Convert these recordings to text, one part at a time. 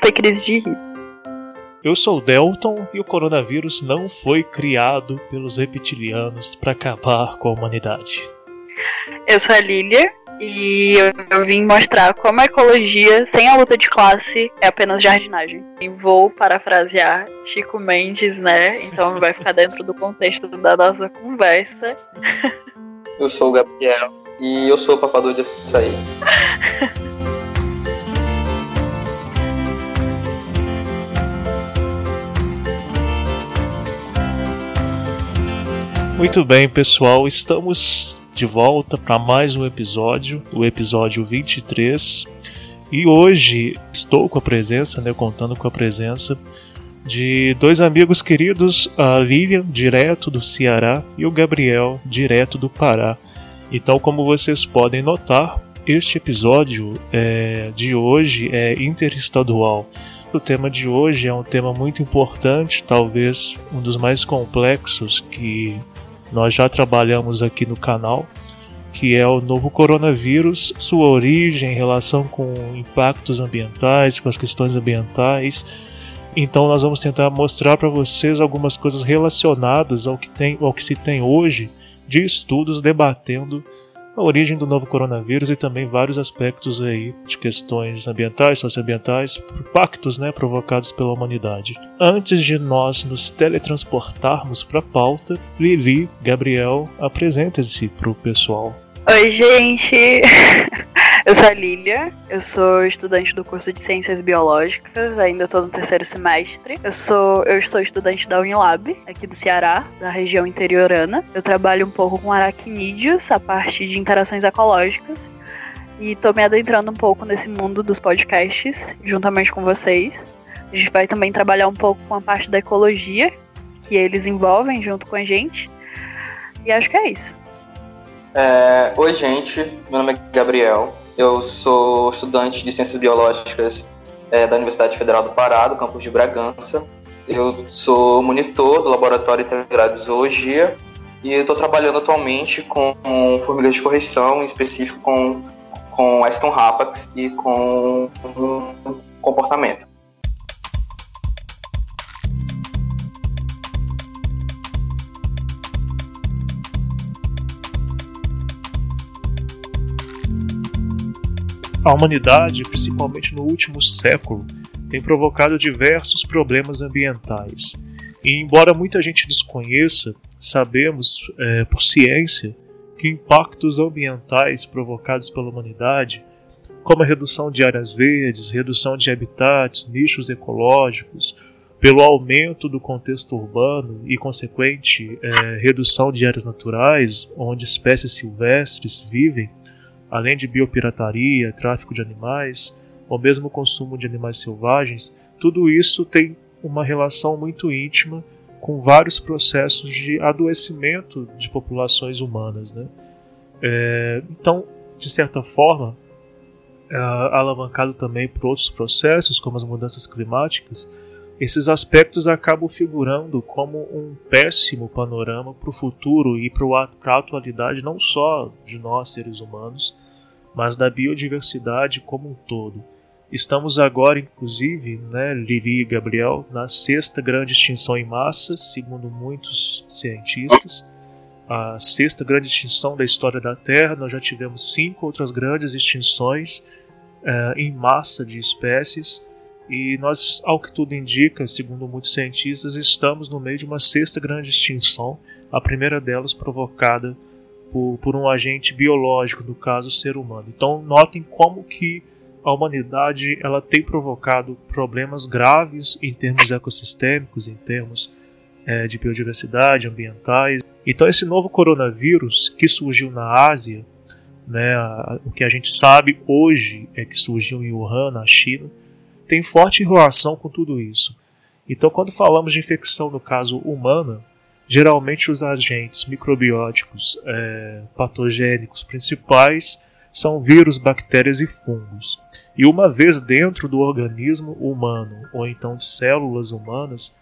Tem crise de riso. Eu sou o Delton e o coronavírus não foi criado pelos reptilianos para acabar com a humanidade. Eu sou a Lilia e eu, eu vim mostrar como a ecologia sem a luta de classe é apenas jardinagem. E vou parafrasear Chico Mendes, né? Então vai ficar dentro do contexto da nossa conversa. Eu sou o Gabriel e eu sou o papador de açaí. Muito bem, pessoal, estamos de volta para mais um episódio, o episódio 23. E hoje estou com a presença, né, contando com a presença de dois amigos queridos, a Lilian, direto do Ceará, e o Gabriel, direto do Pará. Então, como vocês podem notar, este episódio é, de hoje é interestadual. O tema de hoje é um tema muito importante, talvez um dos mais complexos que nós já trabalhamos aqui no canal, que é o novo coronavírus, sua origem, relação com impactos ambientais, com as questões ambientais. Então nós vamos tentar mostrar para vocês algumas coisas relacionadas ao que, tem, ao que se tem hoje de estudos debatendo a origem do novo coronavírus e também vários aspectos aí de questões ambientais, socioambientais, impactos né, provocados pela humanidade. Antes de nós nos teletransportarmos para a pauta, Lili, Gabriel, apresenta-se para o pessoal. Oi, gente! Eu sou a Lilia, eu sou estudante do curso de Ciências Biológicas, ainda estou no terceiro semestre. Eu sou, eu sou estudante da Unilab, aqui do Ceará, da região interiorana. Eu trabalho um pouco com aracnídeos, a parte de interações ecológicas. E estou me adentrando um pouco nesse mundo dos podcasts, juntamente com vocês. A gente vai também trabalhar um pouco com a parte da ecologia, que eles envolvem junto com a gente. E acho que é isso. É, Oi, gente. Meu nome é Gabriel. Eu sou estudante de Ciências Biológicas é, da Universidade Federal do Pará, do campus de Bragança. Eu sou monitor do Laboratório Integrado de Zoologia e estou trabalhando atualmente com formigas de correção, em específico com, com Aston Rapax e com comportamento. A humanidade, principalmente no último século, tem provocado diversos problemas ambientais. E, embora muita gente desconheça, sabemos, é, por ciência, que impactos ambientais provocados pela humanidade, como a redução de áreas verdes, redução de habitats, nichos ecológicos, pelo aumento do contexto urbano e consequente é, redução de áreas naturais onde espécies silvestres vivem, além de biopirataria, tráfico de animais, ou mesmo consumo de animais selvagens, tudo isso tem uma relação muito íntima com vários processos de adoecimento de populações humanas. Né? É, então, de certa forma, é, alavancado também por outros processos, como as mudanças climáticas, esses aspectos acabam figurando como um péssimo panorama para o futuro e para a atualidade não só de nós seres humanos, mas da biodiversidade como um todo. Estamos agora, inclusive, né, Lili e Gabriel, na sexta grande extinção em massa, segundo muitos cientistas. A sexta grande extinção da história da Terra. Nós já tivemos cinco outras grandes extinções uh, em massa de espécies. E nós, ao que tudo indica, segundo muitos cientistas, estamos no meio de uma sexta grande extinção, a primeira delas provocada por, por um agente biológico, no caso o ser humano. Então notem como que a humanidade ela tem provocado problemas graves em termos ecossistêmicos, em termos é, de biodiversidade, ambientais. Então esse novo coronavírus que surgiu na Ásia, né, o que a gente sabe hoje é que surgiu em Wuhan, na China, tem forte relação com tudo isso. Então, quando falamos de infecção no caso humana, geralmente os agentes microbióticos é, patogênicos principais são vírus, bactérias e fungos. E uma vez dentro do organismo humano ou então de células humanas,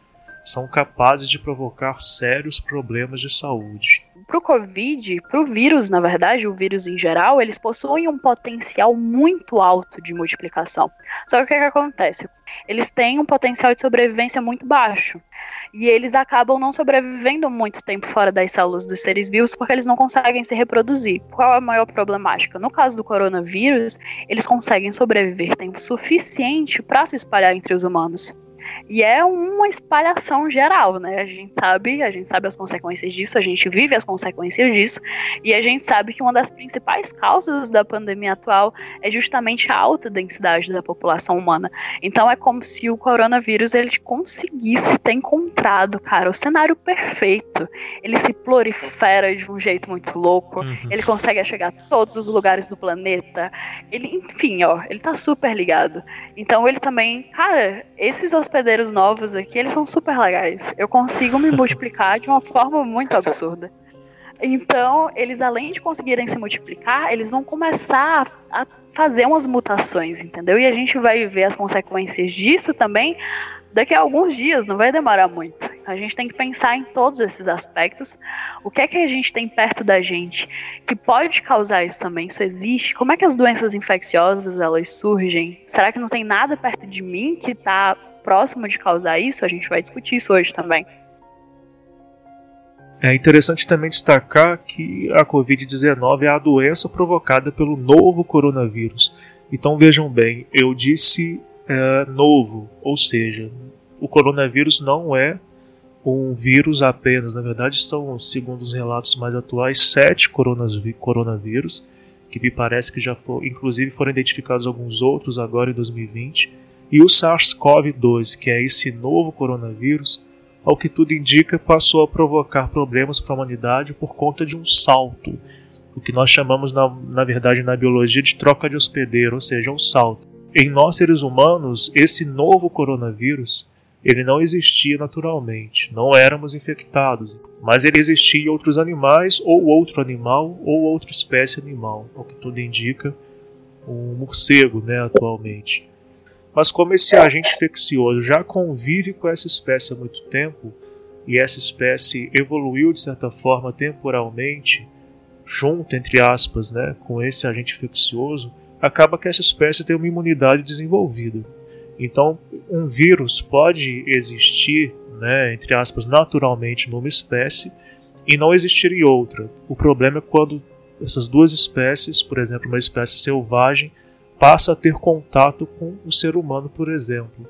são capazes de provocar sérios problemas de saúde. Para o Covid, para o vírus, na verdade, o vírus em geral, eles possuem um potencial muito alto de multiplicação. Só que o que, é que acontece? Eles têm um potencial de sobrevivência muito baixo. E eles acabam não sobrevivendo muito tempo fora das células dos seres vivos porque eles não conseguem se reproduzir. Qual é a maior problemática? No caso do coronavírus, eles conseguem sobreviver tempo suficiente para se espalhar entre os humanos. E é uma espalhação geral, né? A gente sabe, a gente sabe as consequências disso, a gente vive as consequências disso, e a gente sabe que uma das principais causas da pandemia atual é justamente a alta densidade da população humana. Então é como se o coronavírus ele conseguisse ter encontrado, cara, o cenário perfeito. Ele se prolifera de um jeito muito louco, uhum. ele consegue chegar a todos os lugares do planeta. Ele, enfim, ó, ele tá super ligado. Então ele também, cara, esses hospedeiros hospedeiros novos aqui, eles são super legais. Eu consigo me multiplicar de uma forma muito absurda. Então, eles além de conseguirem se multiplicar, eles vão começar a fazer umas mutações, entendeu? E a gente vai ver as consequências disso também daqui a alguns dias, não vai demorar muito. A gente tem que pensar em todos esses aspectos. O que é que a gente tem perto da gente que pode causar isso também? Isso existe? Como é que as doenças infecciosas elas surgem? Será que não tem nada perto de mim que está próximo de causar isso, a gente vai discutir isso hoje também. É interessante também destacar que a Covid-19 é a doença provocada pelo novo coronavírus. Então vejam bem, eu disse é, novo, ou seja, o coronavírus não é um vírus apenas. Na verdade, são, segundo os relatos mais atuais, sete coronavírus, que me parece que já foram, inclusive foram identificados alguns outros agora em 2020 e o SARS-CoV-2, que é esse novo coronavírus, ao que tudo indica, passou a provocar problemas para a humanidade por conta de um salto, o que nós chamamos, na, na verdade, na biologia de troca de hospedeiro, ou seja, um salto. Em nós seres humanos, esse novo coronavírus ele não existia naturalmente, não éramos infectados, mas ele existia em outros animais, ou outro animal, ou outra espécie animal, ao que tudo indica, um morcego né, atualmente. Mas como esse agente infeccioso já convive com essa espécie há muito tempo, e essa espécie evoluiu de certa forma temporalmente, junto, entre aspas, né, com esse agente infeccioso, acaba que essa espécie tem uma imunidade desenvolvida. Então, um vírus pode existir, né, entre aspas, naturalmente numa espécie e não existir em outra. O problema é quando essas duas espécies, por exemplo, uma espécie selvagem, passa a ter contato com o ser humano, por exemplo.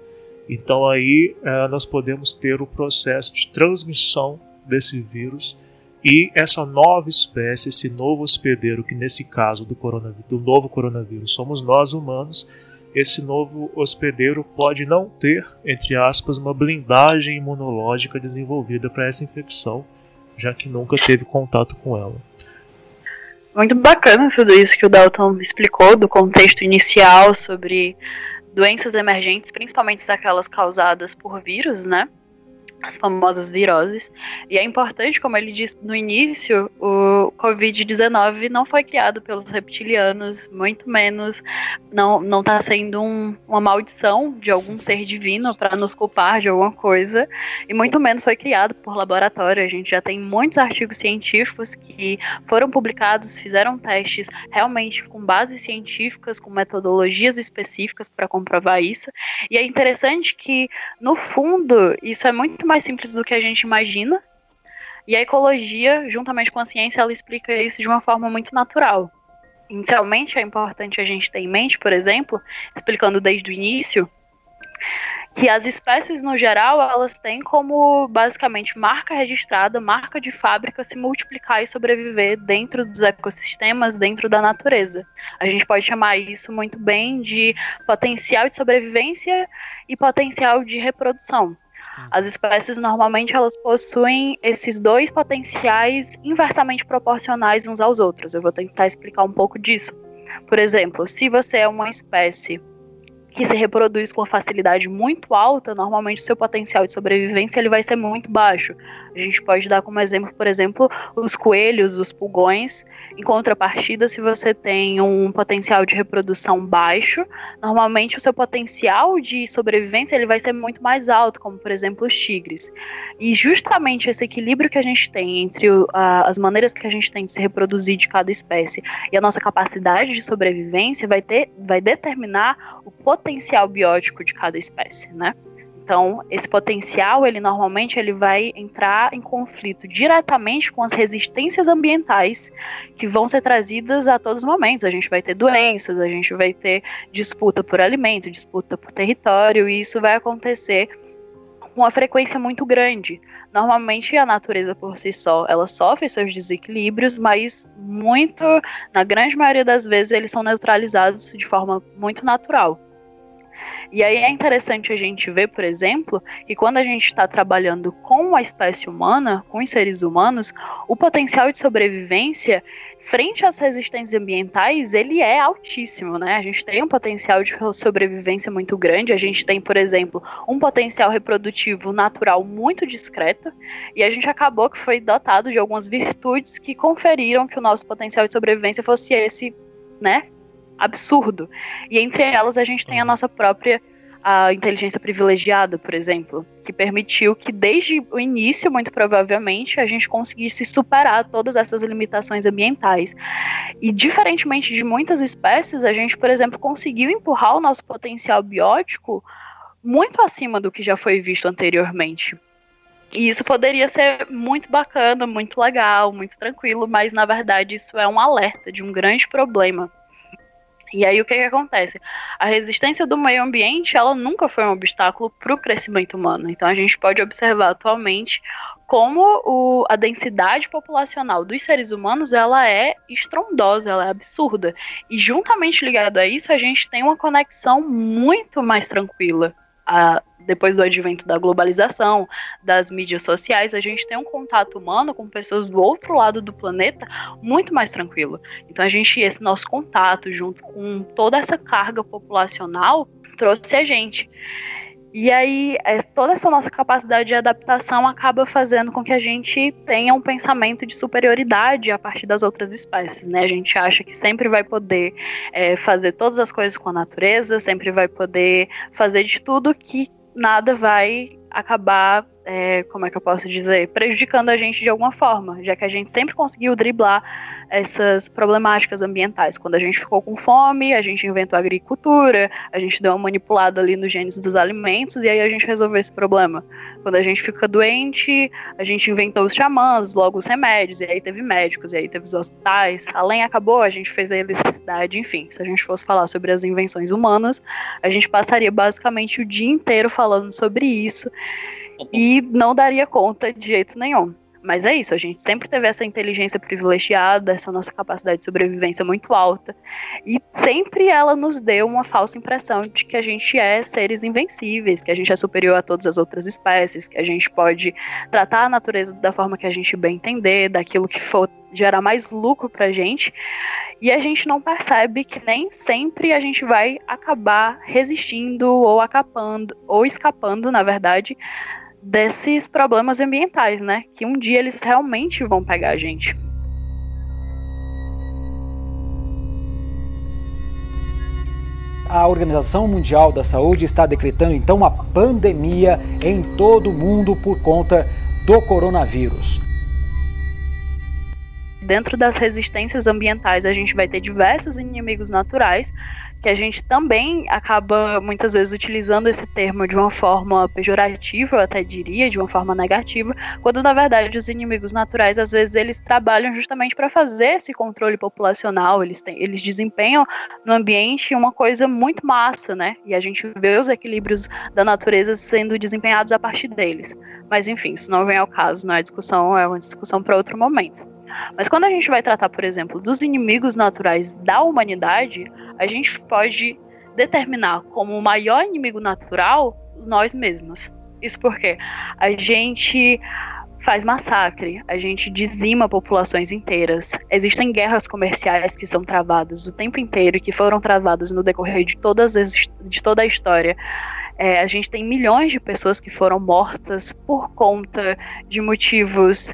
Então aí é, nós podemos ter o processo de transmissão desse vírus e essa nova espécie, esse novo hospedeiro, que nesse caso do, coronavírus, do novo coronavírus somos nós humanos, esse novo hospedeiro pode não ter, entre aspas, uma blindagem imunológica desenvolvida para essa infecção, já que nunca teve contato com ela. Muito bacana tudo isso que o Dalton explicou, do contexto inicial sobre doenças emergentes, principalmente aquelas causadas por vírus, né? As famosas viroses. E é importante, como ele disse no início, o Covid-19 não foi criado pelos reptilianos, muito menos não não está sendo um, uma maldição de algum ser divino para nos culpar de alguma coisa, e muito menos foi criado por laboratório. A gente já tem muitos artigos científicos que foram publicados, fizeram testes realmente com bases científicas, com metodologias específicas para comprovar isso. E é interessante que, no fundo, isso é muito mais simples do que a gente imagina. E a ecologia, juntamente com a ciência, ela explica isso de uma forma muito natural. Inicialmente, é importante a gente ter em mente, por exemplo, explicando desde o início, que as espécies no geral elas têm como basicamente marca registrada, marca de fábrica se multiplicar e sobreviver dentro dos ecossistemas, dentro da natureza. A gente pode chamar isso muito bem de potencial de sobrevivência e potencial de reprodução. As espécies normalmente elas possuem esses dois potenciais inversamente proporcionais uns aos outros. Eu vou tentar explicar um pouco disso. Por exemplo, se você é uma espécie que se reproduz com facilidade muito alta, normalmente seu potencial de sobrevivência ele vai ser muito baixo. A gente pode dar como exemplo, por exemplo, os coelhos, os pulgões. Em contrapartida, se você tem um potencial de reprodução baixo, normalmente o seu potencial de sobrevivência ele vai ser muito mais alto, como por exemplo os tigres. E justamente esse equilíbrio que a gente tem entre as maneiras que a gente tem de se reproduzir de cada espécie e a nossa capacidade de sobrevivência vai, ter, vai determinar o potencial biótico de cada espécie, né? Então, esse potencial, ele normalmente ele vai entrar em conflito diretamente com as resistências ambientais que vão ser trazidas a todos os momentos. A gente vai ter doenças, a gente vai ter disputa por alimento, disputa por território, e isso vai acontecer com uma frequência muito grande. Normalmente a natureza por si só, ela sofre seus desequilíbrios, mas muito, na grande maioria das vezes, eles são neutralizados de forma muito natural. E aí é interessante a gente ver, por exemplo, que quando a gente está trabalhando com a espécie humana, com os seres humanos, o potencial de sobrevivência frente às resistências ambientais, ele é altíssimo, né? A gente tem um potencial de sobrevivência muito grande, a gente tem, por exemplo, um potencial reprodutivo natural muito discreto, e a gente acabou que foi dotado de algumas virtudes que conferiram que o nosso potencial de sobrevivência fosse esse, né, absurdo. E entre elas a gente tem a nossa própria a inteligência privilegiada, por exemplo, que permitiu que desde o início, muito provavelmente, a gente conseguisse superar todas essas limitações ambientais. E diferentemente de muitas espécies, a gente, por exemplo, conseguiu empurrar o nosso potencial biótico muito acima do que já foi visto anteriormente. E isso poderia ser muito bacana, muito legal, muito tranquilo, mas na verdade isso é um alerta de um grande problema e aí o que, que acontece? A resistência do meio ambiente, ela nunca foi um obstáculo para o crescimento humano. Então a gente pode observar atualmente como o, a densidade populacional dos seres humanos ela é estrondosa, ela é absurda. E juntamente ligado a isso, a gente tem uma conexão muito mais tranquila a, depois do advento da globalização, das mídias sociais, a gente tem um contato humano com pessoas do outro lado do planeta muito mais tranquilo. Então a gente, esse nosso contato, junto com toda essa carga populacional, trouxe a gente. E aí, é, toda essa nossa capacidade de adaptação acaba fazendo com que a gente tenha um pensamento de superioridade a partir das outras espécies, né? A gente acha que sempre vai poder é, fazer todas as coisas com a natureza, sempre vai poder fazer de tudo que nada vai acabar, é, como é que eu posso dizer, prejudicando a gente de alguma forma, já que a gente sempre conseguiu driblar essas problemáticas ambientais. Quando a gente ficou com fome, a gente inventou a agricultura, a gente deu uma manipulada ali nos genes dos alimentos e aí a gente resolveu esse problema. Quando a gente fica doente, a gente inventou os xamãs, logo os remédios, e aí teve médicos, e aí teve os hospitais. Além acabou, a gente fez a eletricidade, enfim. Se a gente fosse falar sobre as invenções humanas, a gente passaria basicamente o dia inteiro falando sobre isso e não daria conta de jeito nenhum. Mas é isso, a gente sempre teve essa inteligência privilegiada, essa nossa capacidade de sobrevivência muito alta. E sempre ela nos deu uma falsa impressão de que a gente é seres invencíveis, que a gente é superior a todas as outras espécies, que a gente pode tratar a natureza da forma que a gente bem entender, daquilo que for gerar mais lucro pra gente. E a gente não percebe que nem sempre a gente vai acabar resistindo ou acapando, ou escapando, na verdade, desses problemas ambientais, né? Que um dia eles realmente vão pegar a gente. A Organização Mundial da Saúde está decretando então uma pandemia em todo o mundo por conta do coronavírus. Dentro das resistências ambientais, a gente vai ter diversos inimigos naturais que a gente também acaba muitas vezes utilizando esse termo de uma forma pejorativa, eu até diria, de uma forma negativa, quando na verdade os inimigos naturais às vezes eles trabalham justamente para fazer esse controle populacional, eles, têm, eles desempenham no ambiente uma coisa muito massa, né? E a gente vê os equilíbrios da natureza sendo desempenhados a partir deles. Mas enfim, isso não vem ao caso, não é discussão, é uma discussão para outro momento. Mas quando a gente vai tratar, por exemplo, dos inimigos naturais da humanidade, a gente pode determinar como o maior inimigo natural nós mesmos. Isso porque a gente faz massacre, a gente dizima populações inteiras. Existem guerras comerciais que são travadas o tempo inteiro e que foram travadas no decorrer de, todas as, de toda a história. É, a gente tem milhões de pessoas que foram mortas por conta de motivos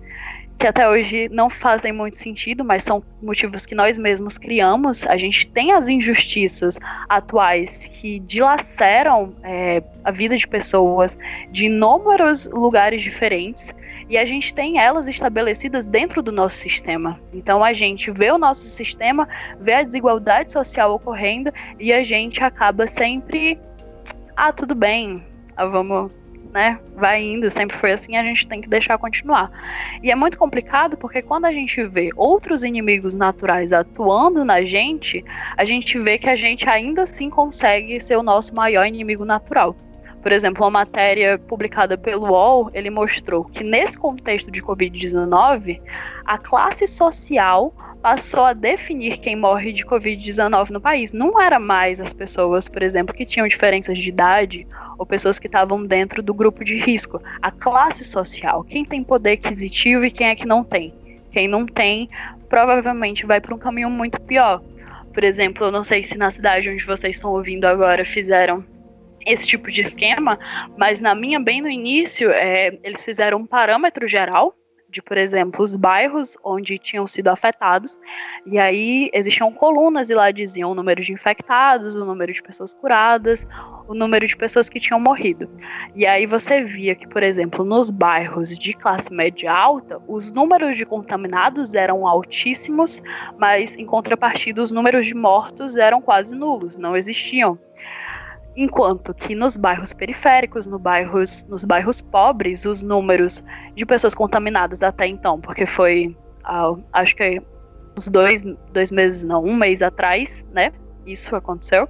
que até hoje não fazem muito sentido, mas são motivos que nós mesmos criamos. A gente tem as injustiças atuais que dilaceram é, a vida de pessoas de inúmeros lugares diferentes e a gente tem elas estabelecidas dentro do nosso sistema. Então a gente vê o nosso sistema, vê a desigualdade social ocorrendo e a gente acaba sempre. Ah, tudo bem, ah, vamos né, vai indo, sempre foi assim, a gente tem que deixar continuar. E é muito complicado porque quando a gente vê outros inimigos naturais atuando na gente, a gente vê que a gente ainda assim consegue ser o nosso maior inimigo natural. Por exemplo, uma matéria publicada pelo UOL, ele mostrou que nesse contexto de Covid-19, a classe social passou a definir quem morre de Covid-19 no país. Não era mais as pessoas, por exemplo, que tinham diferenças de idade ou pessoas que estavam dentro do grupo de risco. A classe social, quem tem poder aquisitivo e quem é que não tem. Quem não tem, provavelmente vai para um caminho muito pior. Por exemplo, eu não sei se na cidade onde vocês estão ouvindo agora fizeram esse tipo de esquema, mas na minha, bem no início, é, eles fizeram um parâmetro geral de, por exemplo, os bairros onde tinham sido afetados, e aí existiam colunas e lá diziam o número de infectados, o número de pessoas curadas, o número de pessoas que tinham morrido. E aí você via que, por exemplo, nos bairros de classe média alta, os números de contaminados eram altíssimos, mas em contrapartida os números de mortos eram quase nulos, não existiam. Enquanto que nos bairros periféricos, no bairros, nos bairros pobres, os números de pessoas contaminadas até então, porque foi, ah, acho que uns dois, dois meses, não, um mês atrás, né? Isso aconteceu.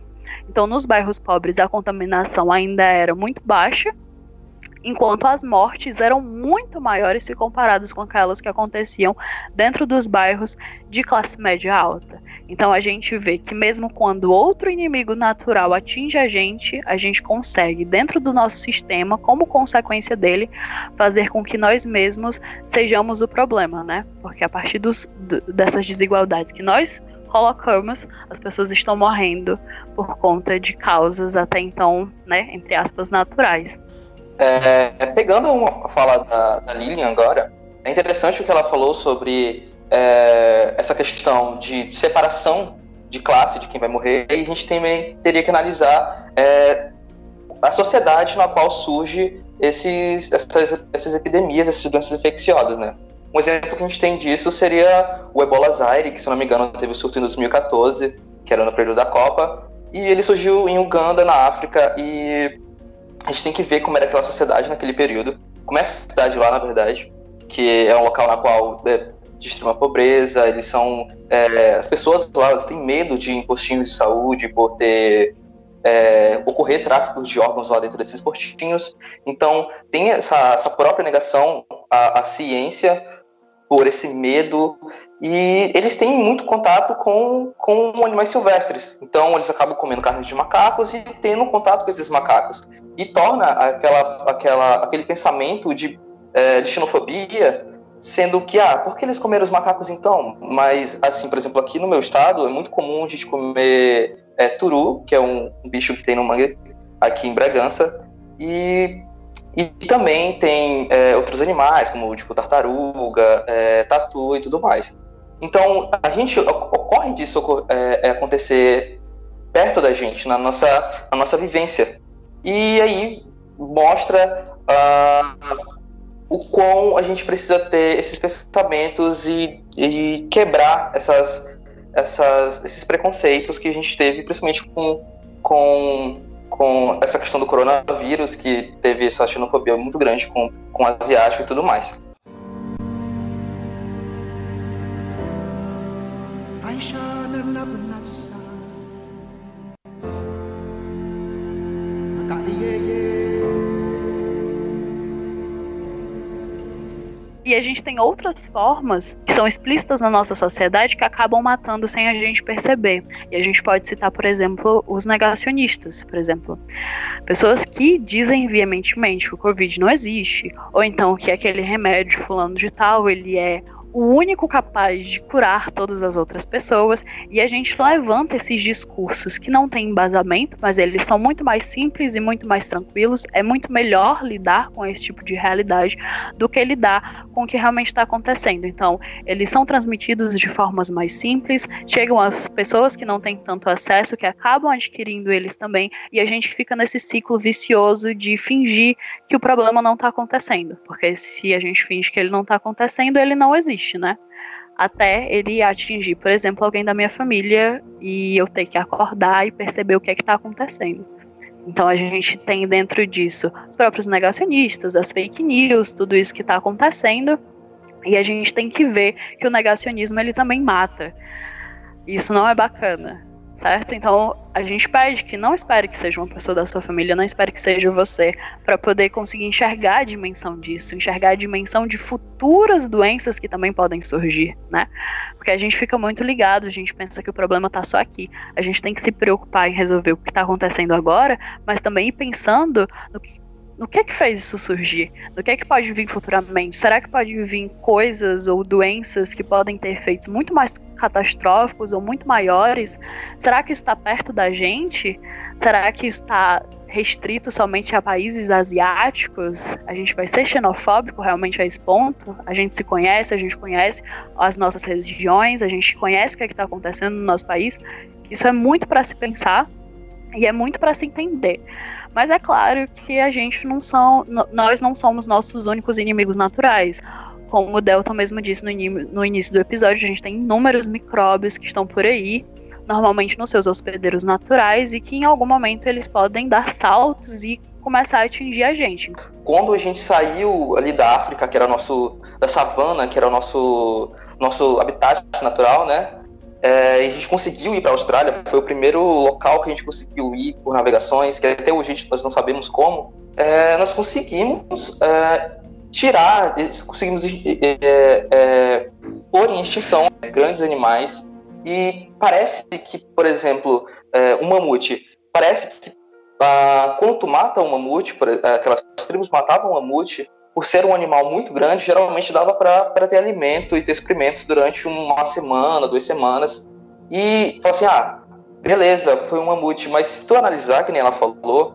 Então, nos bairros pobres, a contaminação ainda era muito baixa, enquanto as mortes eram muito maiores se comparadas com aquelas que aconteciam dentro dos bairros de classe média alta. Então a gente vê que mesmo quando outro inimigo natural atinge a gente, a gente consegue, dentro do nosso sistema, como consequência dele, fazer com que nós mesmos sejamos o problema, né? Porque a partir dos, dessas desigualdades que nós colocamos, as pessoas estão morrendo por conta de causas até então, né, entre aspas, naturais. É, pegando uma fala da, da Lilian agora, é interessante o que ela falou sobre é, essa questão de separação de classe de quem vai morrer, e a gente também teria que analisar é, a sociedade na qual surge esses, essas, essas epidemias, essas doenças infecciosas, né? Um exemplo que a gente tem disso seria o Ebola Zaire, que se não me engano teve o surto em 2014, que era no período da Copa, e ele surgiu em Uganda, na África, e a gente tem que ver como era aquela sociedade naquele período, como é a cidade lá, na verdade, que é um local na qual é, de extrema pobreza, eles são. É, as pessoas lá elas têm medo de postinhos de saúde por ter. É, ocorrer tráfico de órgãos lá dentro desses postinhos. Então, tem essa, essa própria negação à, à ciência por esse medo e eles têm muito contato com, com animais silvestres. Então eles acabam comendo carne de macacos e tendo contato com esses macacos e torna aquela, aquela, aquele pensamento de, é, de xenofobia Sendo que, ah, por que eles comeram os macacos então? Mas, assim, por exemplo, aqui no meu estado é muito comum a gente comer é, turu, que é um, bicho que tem no mangue aqui em Bragança, e, e também tem é, outros animais, como tipo tartaruga, é, tatu e tudo mais. Então, a gente ocorre disso é, é, acontecer perto da gente, na nossa, na nossa vivência. E aí mostra uh, o quão a gente precisa ter esses pensamentos e, e quebrar essas, essas, esses preconceitos que a gente teve, principalmente com, com, com essa questão do coronavírus, que teve essa xenofobia muito grande com, com asiático e tudo mais. E a gente tem outras formas que são explícitas na nossa sociedade que acabam matando sem a gente perceber. E a gente pode citar, por exemplo, os negacionistas, por exemplo. Pessoas que dizem veementemente que o Covid não existe, ou então que aquele remédio fulano de tal, ele é o único capaz de curar todas as outras pessoas, e a gente levanta esses discursos que não têm embasamento, mas eles são muito mais simples e muito mais tranquilos. É muito melhor lidar com esse tipo de realidade do que lidar com o que realmente está acontecendo. Então, eles são transmitidos de formas mais simples, chegam às pessoas que não têm tanto acesso, que acabam adquirindo eles também, e a gente fica nesse ciclo vicioso de fingir que o problema não está acontecendo, porque se a gente finge que ele não está acontecendo, ele não existe existe, né? Até ele atingir, por exemplo, alguém da minha família e eu ter que acordar e perceber o que é que está acontecendo. Então a gente tem dentro disso os próprios negacionistas, as fake news, tudo isso que está acontecendo. E a gente tem que ver que o negacionismo ele também mata. Isso não é bacana certo? Então a gente pede que não espere que seja uma pessoa da sua família, não espere que seja você, para poder conseguir enxergar a dimensão disso, enxergar a dimensão de futuras doenças que também podem surgir, né? Porque a gente fica muito ligado, a gente pensa que o problema está só aqui. A gente tem que se preocupar em resolver o que está acontecendo agora, mas também ir pensando no que no que é que fez isso surgir? No que é que pode vir futuramente? Será que pode vir coisas ou doenças que podem ter efeitos muito mais catastróficos ou muito maiores? Será que está perto da gente? Será que está restrito somente a países asiáticos? A gente vai ser xenofóbico realmente a esse ponto? A gente se conhece, a gente conhece as nossas religiões, a gente conhece o que é está acontecendo no nosso país. Isso é muito para se pensar e é muito para se entender. Mas é claro que a gente não são, nós não somos nossos únicos inimigos naturais. Como o Delta mesmo disse no, no início do episódio, a gente tem inúmeros micróbios que estão por aí, normalmente nos seus hospedeiros naturais, e que em algum momento eles podem dar saltos e começar a atingir a gente. Quando a gente saiu ali da África, que era nosso da savana, que era o nosso nosso habitat natural, né? É, a gente conseguiu ir para a Austrália, foi o primeiro local que a gente conseguiu ir por navegações, que até hoje nós não sabemos como. É, nós conseguimos é, tirar, conseguimos é, é, pôr em extinção grandes animais. E parece que, por exemplo, é, um mamute, parece que ah, quando mata um mamute, aquelas tribos matavam um mamute, por ser um animal muito grande, geralmente dava para ter alimento e ter suprimentos durante uma semana, duas semanas. E falou assim: ah, beleza, foi um mamute, mas se tu analisar, que nem ela falou,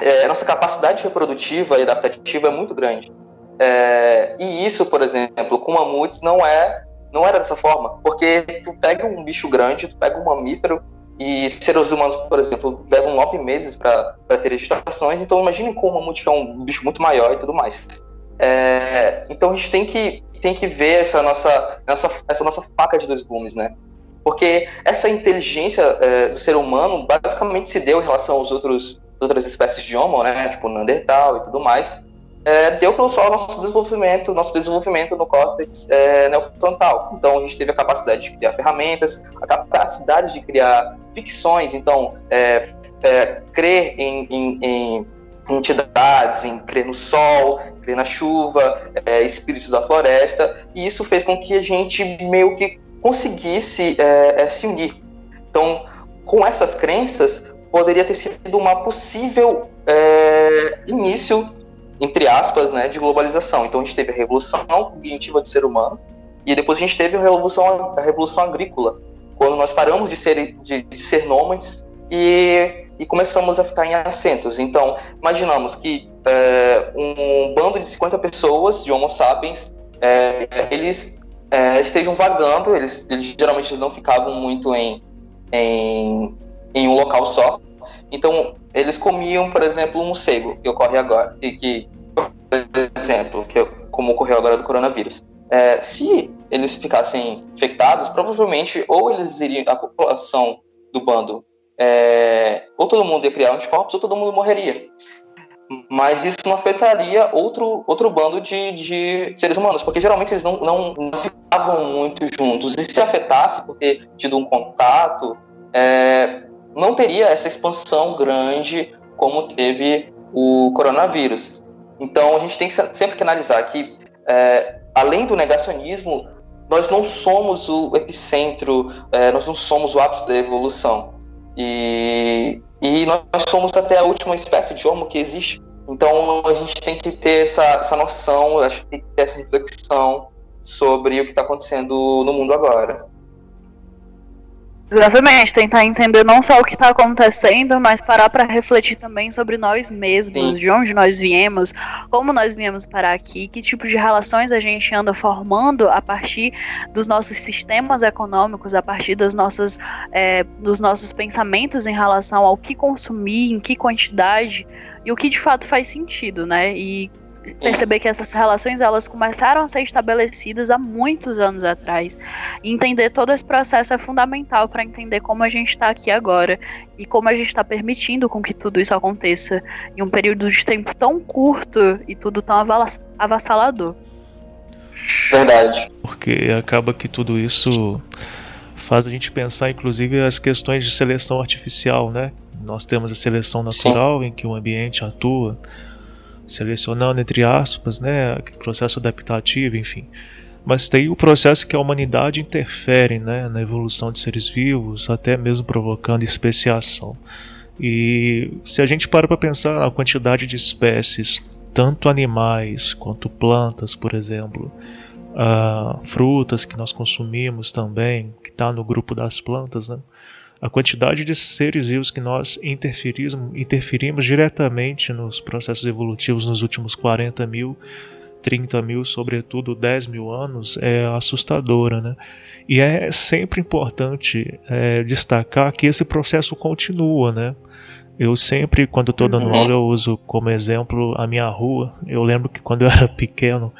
é, nossa capacidade reprodutiva e adaptativa é muito grande. É, e isso, por exemplo, com mamutes não é não era dessa forma, porque tu pega um bicho grande, tu pega um mamífero e seres humanos, por exemplo, levam nove meses para ter gestações, então imagine com um mamute que é um bicho muito maior e tudo mais. É, então a gente tem que, tem que ver essa nossa, essa, essa nossa faca de dois gumes, né? Porque essa inteligência é, do ser humano basicamente se deu em relação aos outros outras espécies de homo, né? Tipo Neandertal e tudo mais. É, deu pelo só nosso desenvolvimento, nosso desenvolvimento no córtex é, neofrontal. Então a gente teve a capacidade de criar ferramentas, a capacidade de criar ficções. Então é, é crer em, em, em entidades, em crer no sol, crer na chuva, é, espíritos da floresta, e isso fez com que a gente meio que conseguisse é, é, se unir. Então, com essas crenças, poderia ter sido uma possível é, início, entre aspas, né, de globalização. Então, a gente teve a revolução cognitiva do ser humano, e depois a gente teve a revolução, a revolução agrícola, quando nós paramos de ser, de, de ser nômades e e começamos a ficar em assentos. Então, imaginamos que é, um bando de 50 pessoas, de Homo sapiens, é, eles é, estejam vagando, eles, eles, geralmente não ficavam muito em, em, em, um local só. Então, eles comiam, por exemplo, um morcego, que ocorre agora, e que, por exemplo, que, como ocorreu agora do coronavírus. É, se eles ficassem infectados, provavelmente ou eles iriam, a população do bando é, ou todo mundo ia criar anticorpos ou todo mundo morreria. Mas isso não afetaria outro, outro bando de, de seres humanos, porque geralmente eles não, não, não ficavam muito juntos. E se afetasse, por ter tido um contato, é, não teria essa expansão grande como teve o coronavírus. Então a gente tem sempre que analisar que é, além do negacionismo, nós não somos o epicentro, é, nós não somos o ápice da evolução. E, e nós somos até a última espécie de homo que existe. Então a gente tem que ter essa, essa noção, a gente tem que ter essa reflexão sobre o que está acontecendo no mundo agora. Exatamente, tentar entender não só o que está acontecendo, mas parar para refletir também sobre nós mesmos, Sim. de onde nós viemos, como nós viemos parar aqui, que tipo de relações a gente anda formando a partir dos nossos sistemas econômicos, a partir das nossas, é, dos nossos pensamentos em relação ao que consumir, em que quantidade e o que de fato faz sentido, né? E perceber que essas relações elas começaram a ser estabelecidas há muitos anos atrás. E entender todo esse processo é fundamental para entender como a gente está aqui agora e como a gente está permitindo com que tudo isso aconteça em um período de tempo tão curto e tudo tão avassalador. Verdade. Porque acaba que tudo isso faz a gente pensar, inclusive, as questões de seleção artificial, né? Nós temos a seleção natural Sim. em que o ambiente atua selecionando entre aspas, né, processo adaptativo, enfim. Mas tem o processo que a humanidade interfere, né, na evolução de seres vivos, até mesmo provocando especiação. E se a gente para para pensar na quantidade de espécies, tanto animais quanto plantas, por exemplo, uh, frutas que nós consumimos também, que está no grupo das plantas, né? A quantidade de seres vivos que nós interferimos, diretamente nos processos evolutivos nos últimos 40 mil, 30 mil, sobretudo 10 mil anos, é assustadora. Né? E é sempre importante é, destacar que esse processo continua. Né? Eu sempre, quando estou dando uhum. aula, eu uso como exemplo a minha rua. Eu lembro que quando eu era pequeno,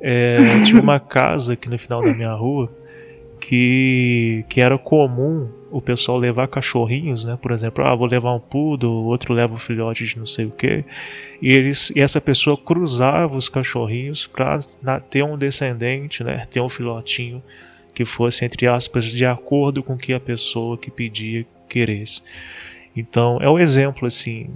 é, tinha uma casa aqui no final da minha rua que, que era comum o pessoal levar cachorrinhos, né? Por exemplo, ah, vou levar um poodle, outro leva um filhote de não sei o que, e eles e essa pessoa cruzava os cachorrinhos para ter um descendente, né? Ter um filhotinho que fosse entre aspas de acordo com o que a pessoa que pedia queresse. Então é um exemplo assim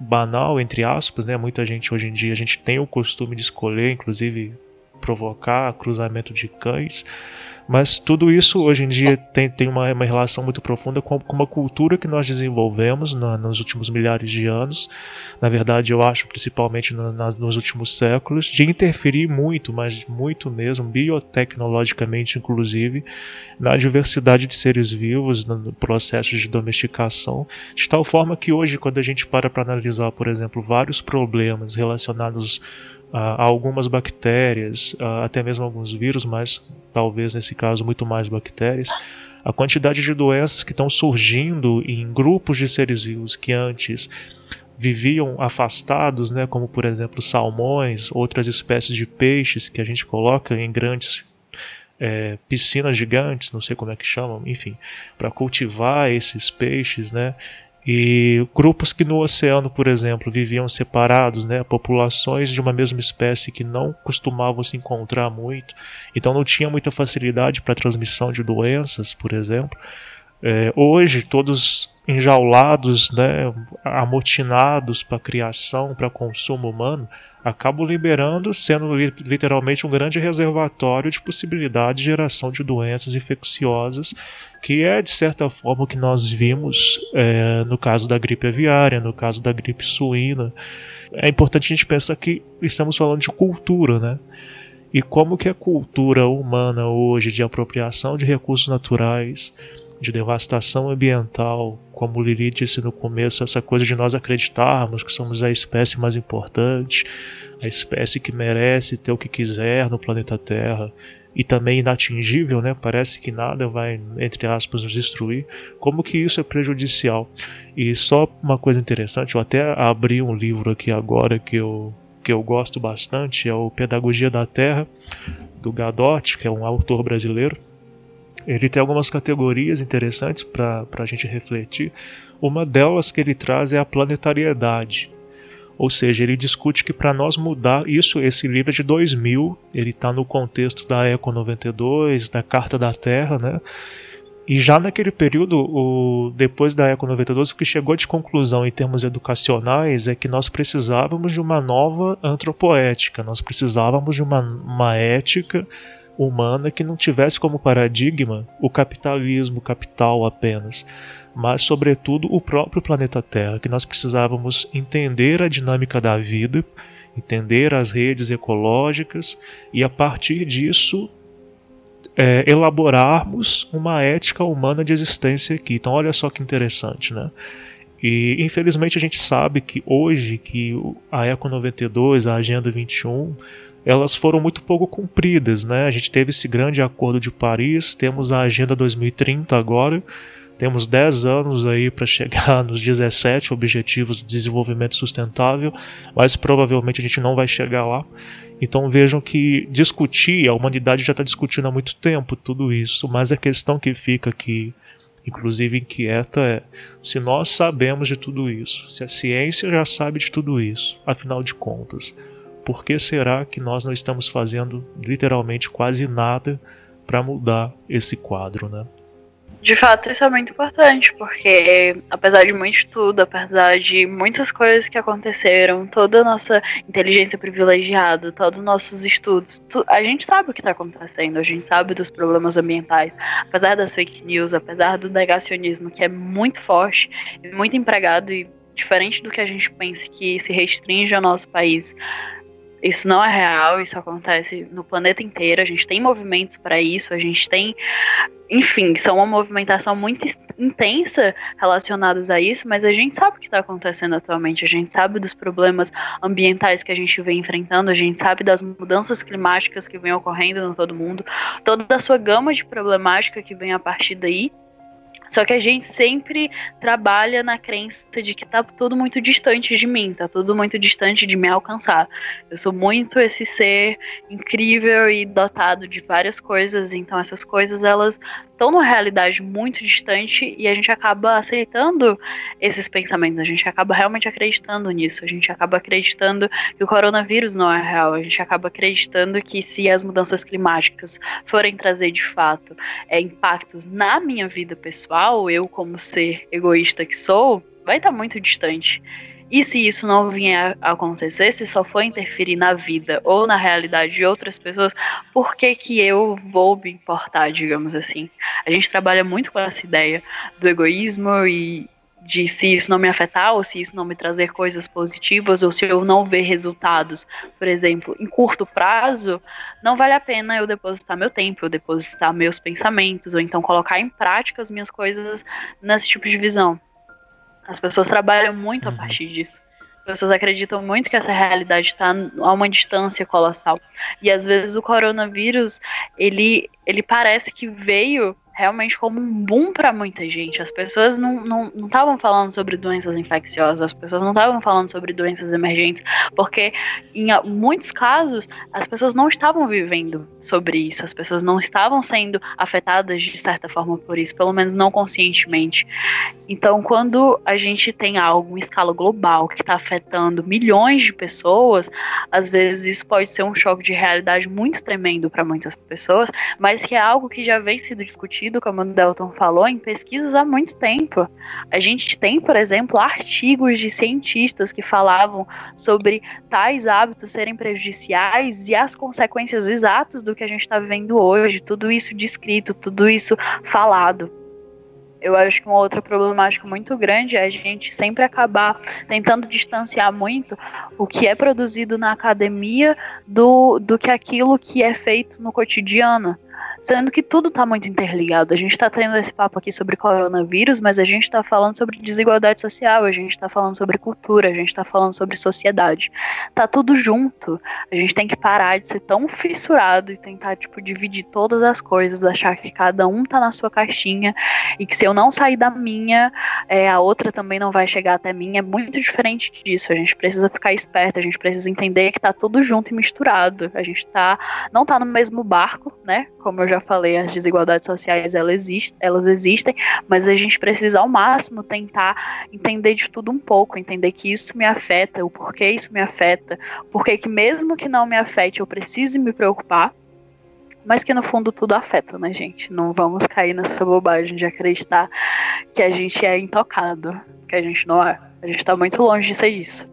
banal entre aspas, né? Muita gente hoje em dia a gente tem o costume de escolher, inclusive provocar cruzamento de cães mas tudo isso hoje em dia tem, tem uma, uma relação muito profunda com, com uma cultura que nós desenvolvemos na, nos últimos milhares de anos. Na verdade, eu acho, principalmente no, na, nos últimos séculos, de interferir muito, mas muito mesmo, biotecnologicamente inclusive, na diversidade de seres vivos, no processo de domesticação, de tal forma que hoje, quando a gente para para analisar, por exemplo, vários problemas relacionados a algumas bactérias, até mesmo alguns vírus, mas talvez nesse caso muito mais bactérias, a quantidade de doenças que estão surgindo em grupos de seres vivos que antes viviam afastados, né, como por exemplo salmões, outras espécies de peixes que a gente coloca em grandes é, piscinas gigantes, não sei como é que chamam, enfim, para cultivar esses peixes, né, e grupos que no oceano, por exemplo, viviam separados, né, populações de uma mesma espécie que não costumavam se encontrar muito, então não tinha muita facilidade para transmissão de doenças, por exemplo. É, hoje, todos enjaulados, né, amotinados para criação, para consumo humano, acabam liberando, sendo literalmente um grande reservatório de possibilidade de geração de doenças infecciosas, que é de certa forma o que nós vimos é, no caso da gripe aviária, no caso da gripe suína. É importante a gente pensar que estamos falando de cultura, né? E como que a cultura humana hoje de apropriação de recursos naturais, de devastação ambiental, como o Lili disse no começo, essa coisa de nós acreditarmos que somos a espécie mais importante, a espécie que merece ter o que quiser no planeta Terra e também inatingível, né? Parece que nada vai, entre aspas, nos destruir. Como que isso é prejudicial? E só uma coisa interessante, eu até abri um livro aqui agora que eu que eu gosto bastante, é o Pedagogia da Terra do Gadotti, que é um autor brasileiro ele tem algumas categorias interessantes para a gente refletir. Uma delas que ele traz é a planetariedade. Ou seja, ele discute que para nós mudar isso, esse livro é de 2000, ele está no contexto da Eco 92, da Carta da Terra, né? E já naquele período, o, depois da Eco 92, o que chegou de conclusão em termos educacionais é que nós precisávamos de uma nova antropoética, nós precisávamos de uma, uma ética humana que não tivesse como paradigma o capitalismo, capital apenas, mas, sobretudo, o próprio planeta Terra, que nós precisávamos entender a dinâmica da vida, entender as redes ecológicas e, a partir disso, é, elaborarmos uma ética humana de existência aqui. Então, olha só que interessante, né? E infelizmente a gente sabe que hoje que a Eco 92, a Agenda 21, elas foram muito pouco cumpridas, né? A gente teve esse grande acordo de Paris, temos a Agenda 2030 agora, temos 10 anos aí para chegar nos 17 objetivos de desenvolvimento sustentável, mas provavelmente a gente não vai chegar lá. Então vejam que discutir, a humanidade já está discutindo há muito tempo tudo isso, mas a questão que fica aqui, inclusive inquieta, é se nós sabemos de tudo isso, se a ciência já sabe de tudo isso, afinal de contas, por que será que nós não estamos fazendo literalmente quase nada para mudar esse quadro, né? De fato, isso é muito importante, porque apesar de muito estudo, apesar de muitas coisas que aconteceram, toda a nossa inteligência privilegiada, todos os nossos estudos, tu, a gente sabe o que está acontecendo, a gente sabe dos problemas ambientais, apesar das fake news, apesar do negacionismo que é muito forte, muito empregado e diferente do que a gente pensa que se restringe ao nosso país isso não é real, isso acontece no planeta inteiro. A gente tem movimentos para isso, a gente tem, enfim, são uma movimentação muito intensa relacionadas a isso, mas a gente sabe o que está acontecendo atualmente, a gente sabe dos problemas ambientais que a gente vem enfrentando, a gente sabe das mudanças climáticas que vem ocorrendo no todo mundo, toda a sua gama de problemática que vem a partir daí. Só que a gente sempre trabalha na crença de que tá tudo muito distante de mim, tá tudo muito distante de me alcançar. Eu sou muito esse ser incrível e dotado de várias coisas, então essas coisas elas estão numa realidade muito distante e a gente acaba aceitando esses pensamentos, a gente acaba realmente acreditando nisso, a gente acaba acreditando que o coronavírus não é real, a gente acaba acreditando que se as mudanças climáticas forem trazer de fato é, impactos na minha vida pessoal, eu como ser egoísta que sou, vai estar muito distante. E se isso não vier a acontecer, se só for interferir na vida ou na realidade de outras pessoas, por que, que eu vou me importar, digamos assim? A gente trabalha muito com essa ideia do egoísmo e de se isso não me afetar ou se isso não me trazer coisas positivas ou se eu não ver resultados, por exemplo, em curto prazo, não vale a pena eu depositar meu tempo, eu depositar meus pensamentos ou então colocar em prática as minhas coisas nesse tipo de visão. As pessoas trabalham muito uhum. a partir disso. As pessoas acreditam muito que essa realidade está a uma distância colossal. E às vezes o coronavírus, ele, ele parece que veio realmente como um boom para muita gente. As pessoas não estavam falando sobre doenças infecciosas, as pessoas não estavam falando sobre doenças emergentes, porque em muitos casos as pessoas não estavam vivendo sobre isso, as pessoas não estavam sendo afetadas de certa forma por isso, pelo menos não conscientemente. Então, quando a gente tem algo em escala global que está afetando milhões de pessoas, às vezes isso pode ser um choque de realidade muito tremendo para muitas pessoas, mas que é algo que já vem sendo discutido discutido, como o Delton falou, em pesquisas há muito tempo. A gente tem, por exemplo, artigos de cientistas que falavam sobre tais hábitos serem prejudiciais e as consequências exatas do que a gente está vivendo hoje, tudo isso descrito, tudo isso falado. Eu acho que uma outra problemática muito grande é a gente sempre acabar tentando distanciar muito o que é produzido na academia do, do que aquilo que é feito no cotidiano. Sendo que tudo está muito interligado. A gente está tendo esse papo aqui sobre coronavírus, mas a gente está falando sobre desigualdade social, a gente está falando sobre cultura, a gente está falando sobre sociedade. Tá tudo junto. A gente tem que parar de ser tão fissurado e tentar, tipo, dividir todas as coisas, achar que cada um tá na sua caixinha e que se eu não sair da minha, é, a outra também não vai chegar até mim. É muito diferente disso. A gente precisa ficar esperto, a gente precisa entender que tá tudo junto e misturado. A gente tá, não tá no mesmo barco, né? Como eu já falei, as desigualdades sociais elas existem, elas existem, mas a gente precisa ao máximo tentar entender de tudo um pouco, entender que isso me afeta, o porquê isso me afeta, porque que mesmo que não me afete, eu preciso me preocupar mas que no fundo tudo afeta, né, gente? Não vamos cair nessa bobagem de acreditar que a gente é intocado, que a gente não é. A gente está muito longe de ser isso.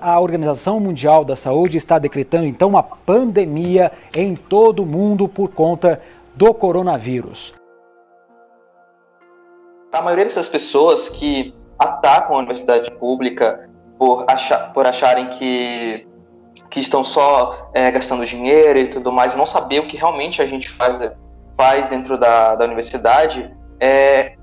A Organização Mundial da Saúde está decretando então uma pandemia em todo o mundo por conta do coronavírus. A maioria dessas pessoas que atacam a universidade pública por, achar, por acharem que, que estão só é, gastando dinheiro e tudo mais, não saber o que realmente a gente faz, faz dentro da, da universidade, é,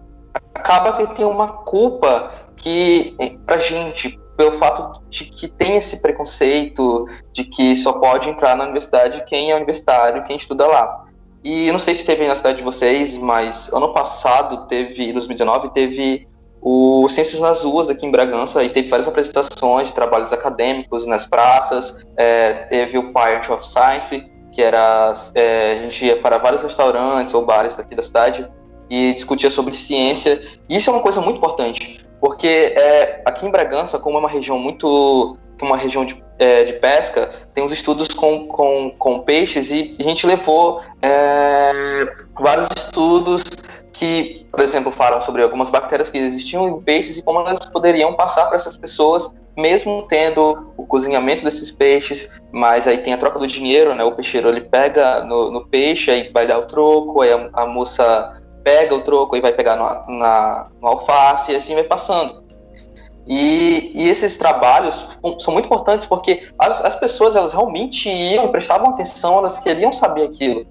acaba que tem uma culpa que, pra gente, pelo fato de que tem esse preconceito de que só pode entrar na universidade quem é universitário, quem estuda lá. E não sei se teve na cidade de vocês, mas ano passado teve, em 2019, teve o Ciências nas Ruas aqui em Bragança e teve várias apresentações de trabalhos acadêmicos nas praças. É, teve o Pirate of Science, que era é, a gente ia para vários restaurantes ou bares daqui da cidade e discutia sobre ciência. Isso é uma coisa muito importante, porque é, aqui em Bragança, como é uma região muito uma região de, é, de pesca, tem uns estudos com, com, com peixes e a gente levou é, vários estudos que, por exemplo, falam sobre algumas bactérias que existiam em peixes e como elas poderiam passar para essas pessoas, mesmo tendo o cozinhamento desses peixes, mas aí tem a troca do dinheiro, né? O peixeiro ele pega no, no peixe, aí vai dar o troco, aí a, a moça pega o troco e vai pegar no, na, no alface e assim vai passando. E, e, esses trabalhos são muito importantes porque as, as, pessoas elas realmente iam, prestavam atenção, elas queriam saber aquilo.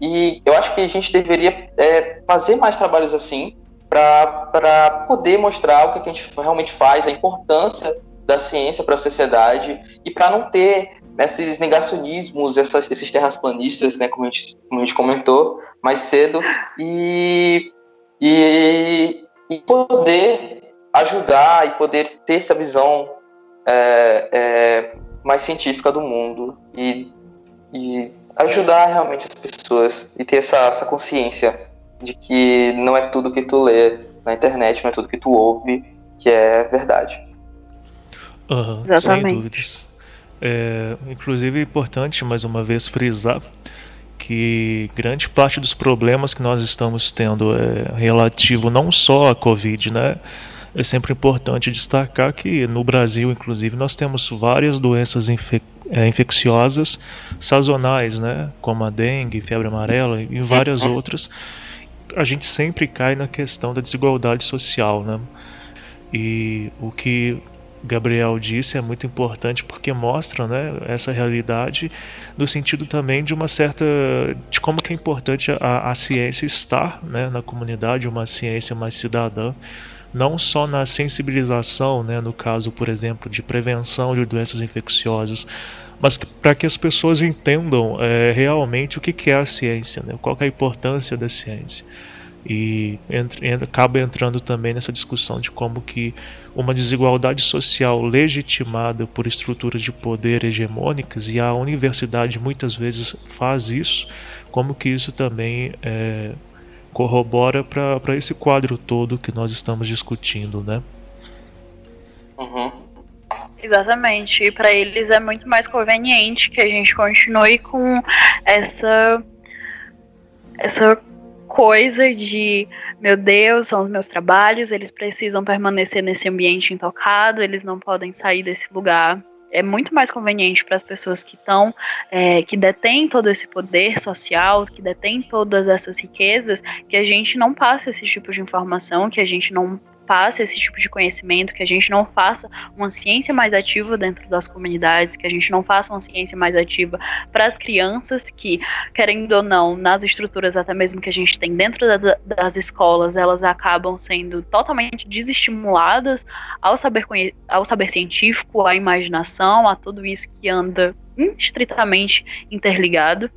E eu acho que a gente deveria é, fazer mais trabalhos assim para poder mostrar o que a gente realmente faz, a importância da ciência para a sociedade e para não ter esses negacionismos, essas, esses terraplanistas, né, como a, gente, como a gente comentou mais cedo, e, e, e poder ajudar e poder ter essa visão é, é, mais científica do mundo e, e ajudar realmente as pessoas e ter essa, essa consciência de que não é tudo que tu lê na internet, não é tudo que tu ouve que é verdade. Uhum, Exatamente. Sem dúvidas. É, inclusive é importante mais uma vez frisar que grande parte dos problemas que nós estamos tendo é relativo não só à Covid, né? É sempre importante destacar que no Brasil, inclusive, nós temos várias doenças infec é, infecciosas sazonais, né? Como a dengue, febre amarela e várias outras. A gente sempre cai na questão da desigualdade social, né? E o que Gabriel disse é muito importante porque mostra né, essa realidade no sentido também de uma certa de como que é importante a, a ciência estar né, na comunidade uma ciência mais cidadã não só na sensibilização né, no caso por exemplo de prevenção de doenças infecciosas mas para que as pessoas entendam é, realmente o que, que é a ciência né, qual é a importância da ciência e entra, acaba entrando também nessa discussão de como que uma desigualdade social legitimada por estruturas de poder hegemônicas e a universidade muitas vezes faz isso, como que isso também é, corrobora para esse quadro todo que nós estamos discutindo, né? Uhum. Exatamente. E para eles é muito mais conveniente que a gente continue com essa essa coisa de meu Deus, são os meus trabalhos, eles precisam permanecer nesse ambiente intocado, eles não podem sair desse lugar. É muito mais conveniente para as pessoas que estão, é, que detêm todo esse poder social, que detêm todas essas riquezas, que a gente não passe esse tipo de informação, que a gente não passe esse tipo de conhecimento, que a gente não faça uma ciência mais ativa dentro das comunidades, que a gente não faça uma ciência mais ativa para as crianças que, querendo ou não, nas estruturas até mesmo que a gente tem dentro das, das escolas, elas acabam sendo totalmente desestimuladas ao saber, ao saber científico, à imaginação, a tudo isso que anda estritamente interligado.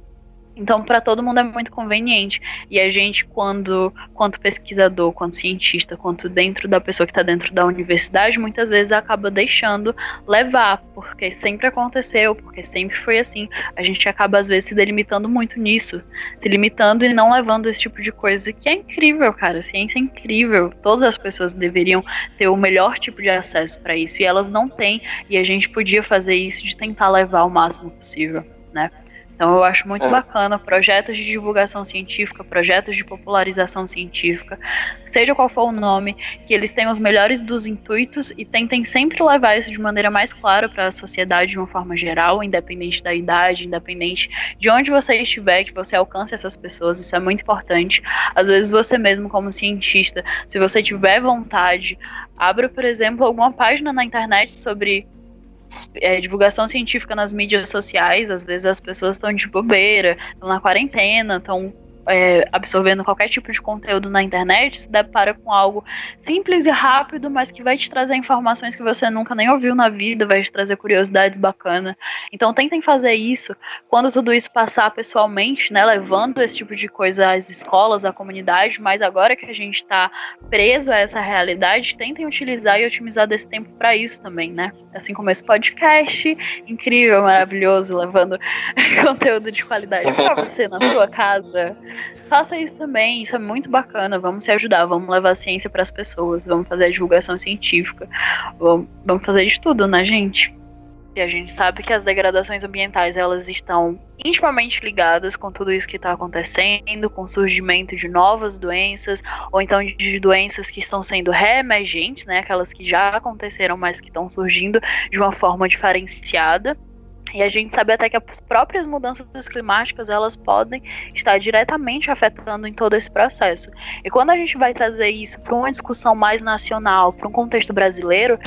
Então, para todo mundo é muito conveniente. E a gente, quando, quanto pesquisador, quanto cientista, quanto dentro da pessoa que está dentro da universidade, muitas vezes acaba deixando levar, porque sempre aconteceu, porque sempre foi assim. A gente acaba, às vezes, se delimitando muito nisso, se limitando e não levando esse tipo de coisa que é incrível, cara. Ciência é incrível. Todas as pessoas deveriam ter o melhor tipo de acesso para isso, e elas não têm, e a gente podia fazer isso de tentar levar o máximo possível, né? Então eu acho muito é. bacana projetos de divulgação científica, projetos de popularização científica, seja qual for o nome, que eles tenham os melhores dos intuitos e tentem sempre levar isso de maneira mais clara para a sociedade de uma forma geral, independente da idade, independente de onde você estiver, que você alcance essas pessoas, isso é muito importante. Às vezes você mesmo como cientista, se você tiver vontade, abra, por exemplo, alguma página na internet sobre é, divulgação científica nas mídias sociais, às vezes as pessoas estão de bobeira, estão na quarentena, estão é, absorvendo qualquer tipo de conteúdo na internet, se depara com algo simples e rápido, mas que vai te trazer informações que você nunca nem ouviu na vida, vai te trazer curiosidades bacanas. Então tentem fazer isso quando tudo isso passar pessoalmente, né, levando esse tipo de coisa às escolas, à comunidade, mas agora que a gente está preso a essa realidade, tentem utilizar e otimizar desse tempo para isso também, né? Assim como esse podcast incrível, maravilhoso, levando conteúdo de qualidade para você na sua casa faça isso também, isso é muito bacana. Vamos se ajudar, vamos levar a ciência para as pessoas, vamos fazer a divulgação científica, vamos, fazer de tudo, né, gente? E a gente sabe que as degradações ambientais elas estão intimamente ligadas com tudo isso que está acontecendo, com o surgimento de novas doenças, ou então de doenças que estão sendo reemergentes, né, aquelas que já aconteceram, mas que estão surgindo de uma forma diferenciada. E a gente sabe até que as próprias mudanças climáticas elas podem estar diretamente afetando em todo esse processo. E quando a gente vai trazer isso para uma discussão mais nacional, para um contexto brasileiro,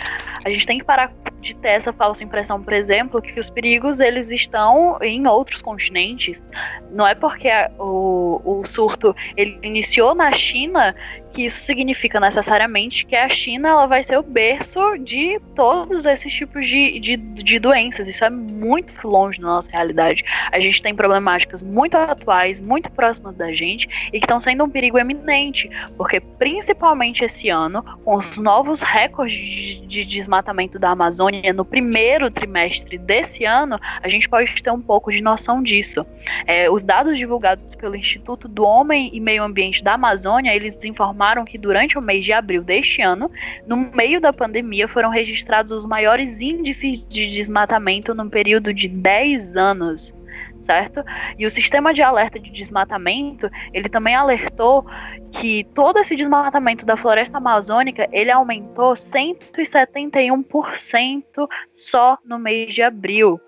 a gente tem que parar de ter essa falsa impressão, por exemplo, que os perigos eles estão em outros continentes. Não é porque o, o surto ele iniciou na China que isso significa necessariamente que a China ela vai ser o berço de todos esses tipos de, de, de doenças. Isso é muito longe da nossa realidade. A gente tem problemáticas muito atuais, muito próximas da gente e que estão sendo um perigo eminente, porque principalmente esse ano, com os novos recordes de, de desmatamento da Amazônia no primeiro trimestre desse ano, a gente pode ter um pouco de noção disso. É, os dados divulgados pelo Instituto do Homem e Meio Ambiente da Amazônia, eles informaram informaram que durante o mês de abril deste ano, no meio da pandemia, foram registrados os maiores índices de desmatamento num período de 10 anos certo? E o sistema de alerta de desmatamento, ele também alertou que todo esse desmatamento da floresta amazônica, ele aumentou 171% só no mês de abril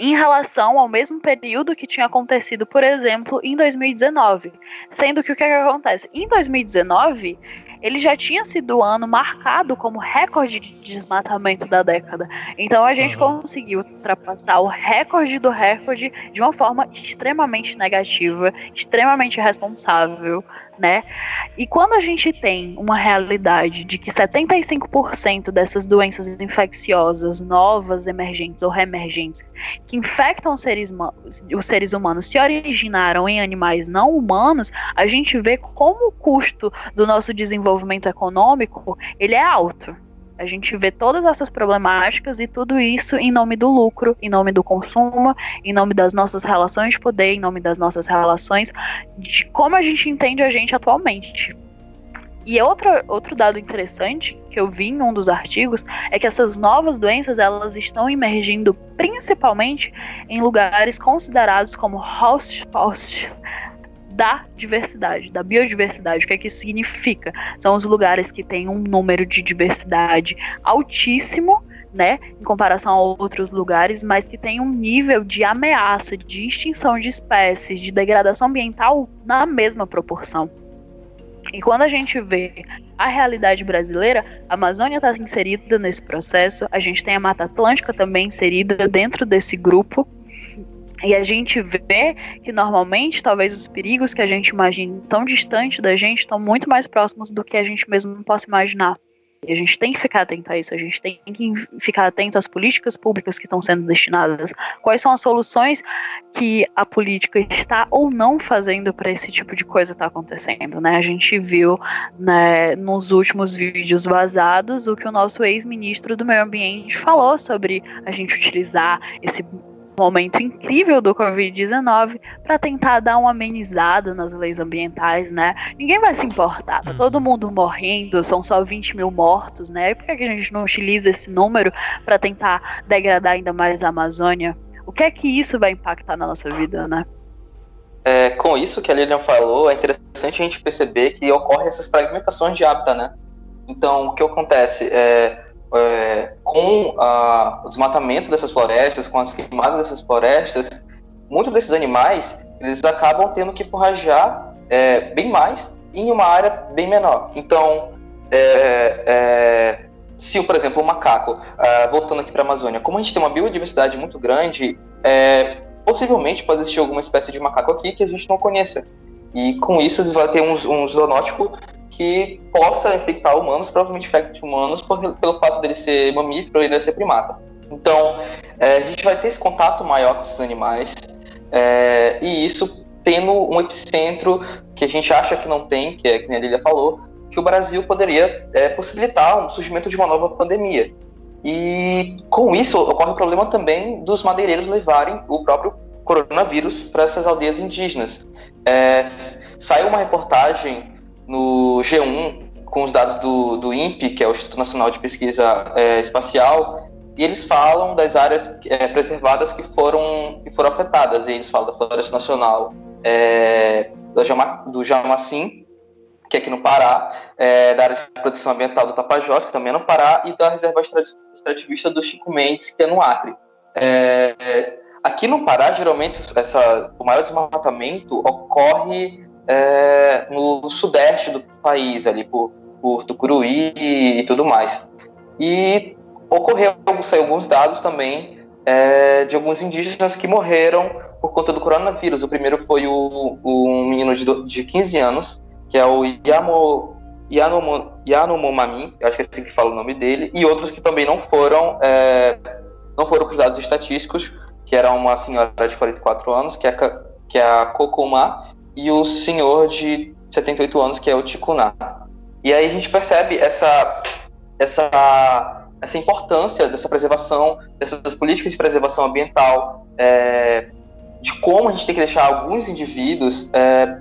em relação ao mesmo período que tinha acontecido, por exemplo, em 2019. Sendo que o que, é que acontece? Em 2019, ele já tinha sido o ano marcado como recorde de desmatamento da década. Então a gente uhum. conseguiu ultrapassar o recorde do recorde de uma forma extremamente negativa, extremamente irresponsável, né? E quando a gente tem uma realidade de que 75% dessas doenças infecciosas novas, emergentes ou reemergentes que infectam os seres, os seres humanos se originaram em animais não humanos, a gente vê como o custo do nosso desenvolvimento econômico ele é alto. A gente vê todas essas problemáticas e tudo isso em nome do lucro, em nome do consumo, em nome das nossas relações de poder, em nome das nossas relações, de como a gente entende a gente atualmente. E outro, outro dado interessante que eu vi em um dos artigos é que essas novas doenças elas estão emergindo principalmente em lugares considerados como hotspots da diversidade, da biodiversidade. O que é que isso significa? São os lugares que têm um número de diversidade altíssimo, né, em comparação a outros lugares, mas que tem um nível de ameaça, de extinção de espécies, de degradação ambiental na mesma proporção. E quando a gente vê a realidade brasileira, a Amazônia está inserida nesse processo, a gente tem a Mata Atlântica também inserida dentro desse grupo, e a gente vê que normalmente, talvez os perigos que a gente imagina tão distante da gente estão muito mais próximos do que a gente mesmo possa imaginar. E a gente tem que ficar atento a isso, a gente tem que ficar atento às políticas públicas que estão sendo destinadas, quais são as soluções que a política está ou não fazendo para esse tipo de coisa estar tá acontecendo, né? A gente viu né, nos últimos vídeos vazados o que o nosso ex-ministro do Meio Ambiente falou sobre a gente utilizar esse momento incrível do Covid-19 para tentar dar uma amenizada nas leis ambientais, né? Ninguém vai se importar, tá todo uhum. mundo morrendo, são só 20 mil mortos, né? E por que a gente não utiliza esse número para tentar degradar ainda mais a Amazônia? o que é que isso vai impactar na nossa vida, né? É, com isso que a Lilian falou, é interessante a gente perceber que ocorre essas fragmentações de hábitat, né? Então, o que acontece é, é com a, o desmatamento dessas florestas, com as queimadas dessas florestas, muitos desses animais eles acabam tendo que forragear é, bem mais em uma área bem menor. Então, é, é, se, por exemplo, o macaco, uh, voltando aqui para a Amazônia, como a gente tem uma biodiversidade muito grande, é, possivelmente pode existir alguma espécie de macaco aqui que a gente não conheça. E com isso, vai ter um, um zoonótico que possa infectar humanos, provavelmente infecte humanos por, pelo fato dele ser mamífero e ele ser primata. Então, é, a gente vai ter esse contato maior com esses animais, é, e isso tendo um epicentro que a gente acha que não tem, que é que a Lilia falou, que o Brasil poderia é, possibilitar o surgimento de uma nova pandemia. E com isso ocorre o problema também dos madeireiros levarem o próprio coronavírus para essas aldeias indígenas. É, saiu uma reportagem no G1 com os dados do, do INPE, que é o Instituto Nacional de Pesquisa é, Espacial, e eles falam das áreas é, preservadas que foram, que foram afetadas. E eles falam da Floresta Nacional é, do, Jama, do Jamacim, que é aqui no Pará, é, da área de proteção ambiental do Tapajós, que também é no Pará, e da reserva extrativista do Chico Mendes, que é no Acre. É, aqui no Pará, geralmente, essa, o maior desmatamento ocorre é, no sudeste do país, ali por, por Tucuruí e tudo mais. E ocorreu alguns dados também é, de alguns indígenas que morreram por conta do coronavírus. O primeiro foi o, o um menino de, de 15 anos, que é o Yamo, Yanomo, Yanomomami, acho que é assim que fala o nome dele, e outros que também não foram, é, não foram com os dados estatísticos, que era uma senhora de 44 anos, que é, que é a Kokuma, e o senhor de 78 anos, que é o Tikuna. E aí a gente percebe essa, essa, essa importância dessa preservação, dessas políticas de preservação ambiental, é, de como a gente tem que deixar alguns indivíduos é,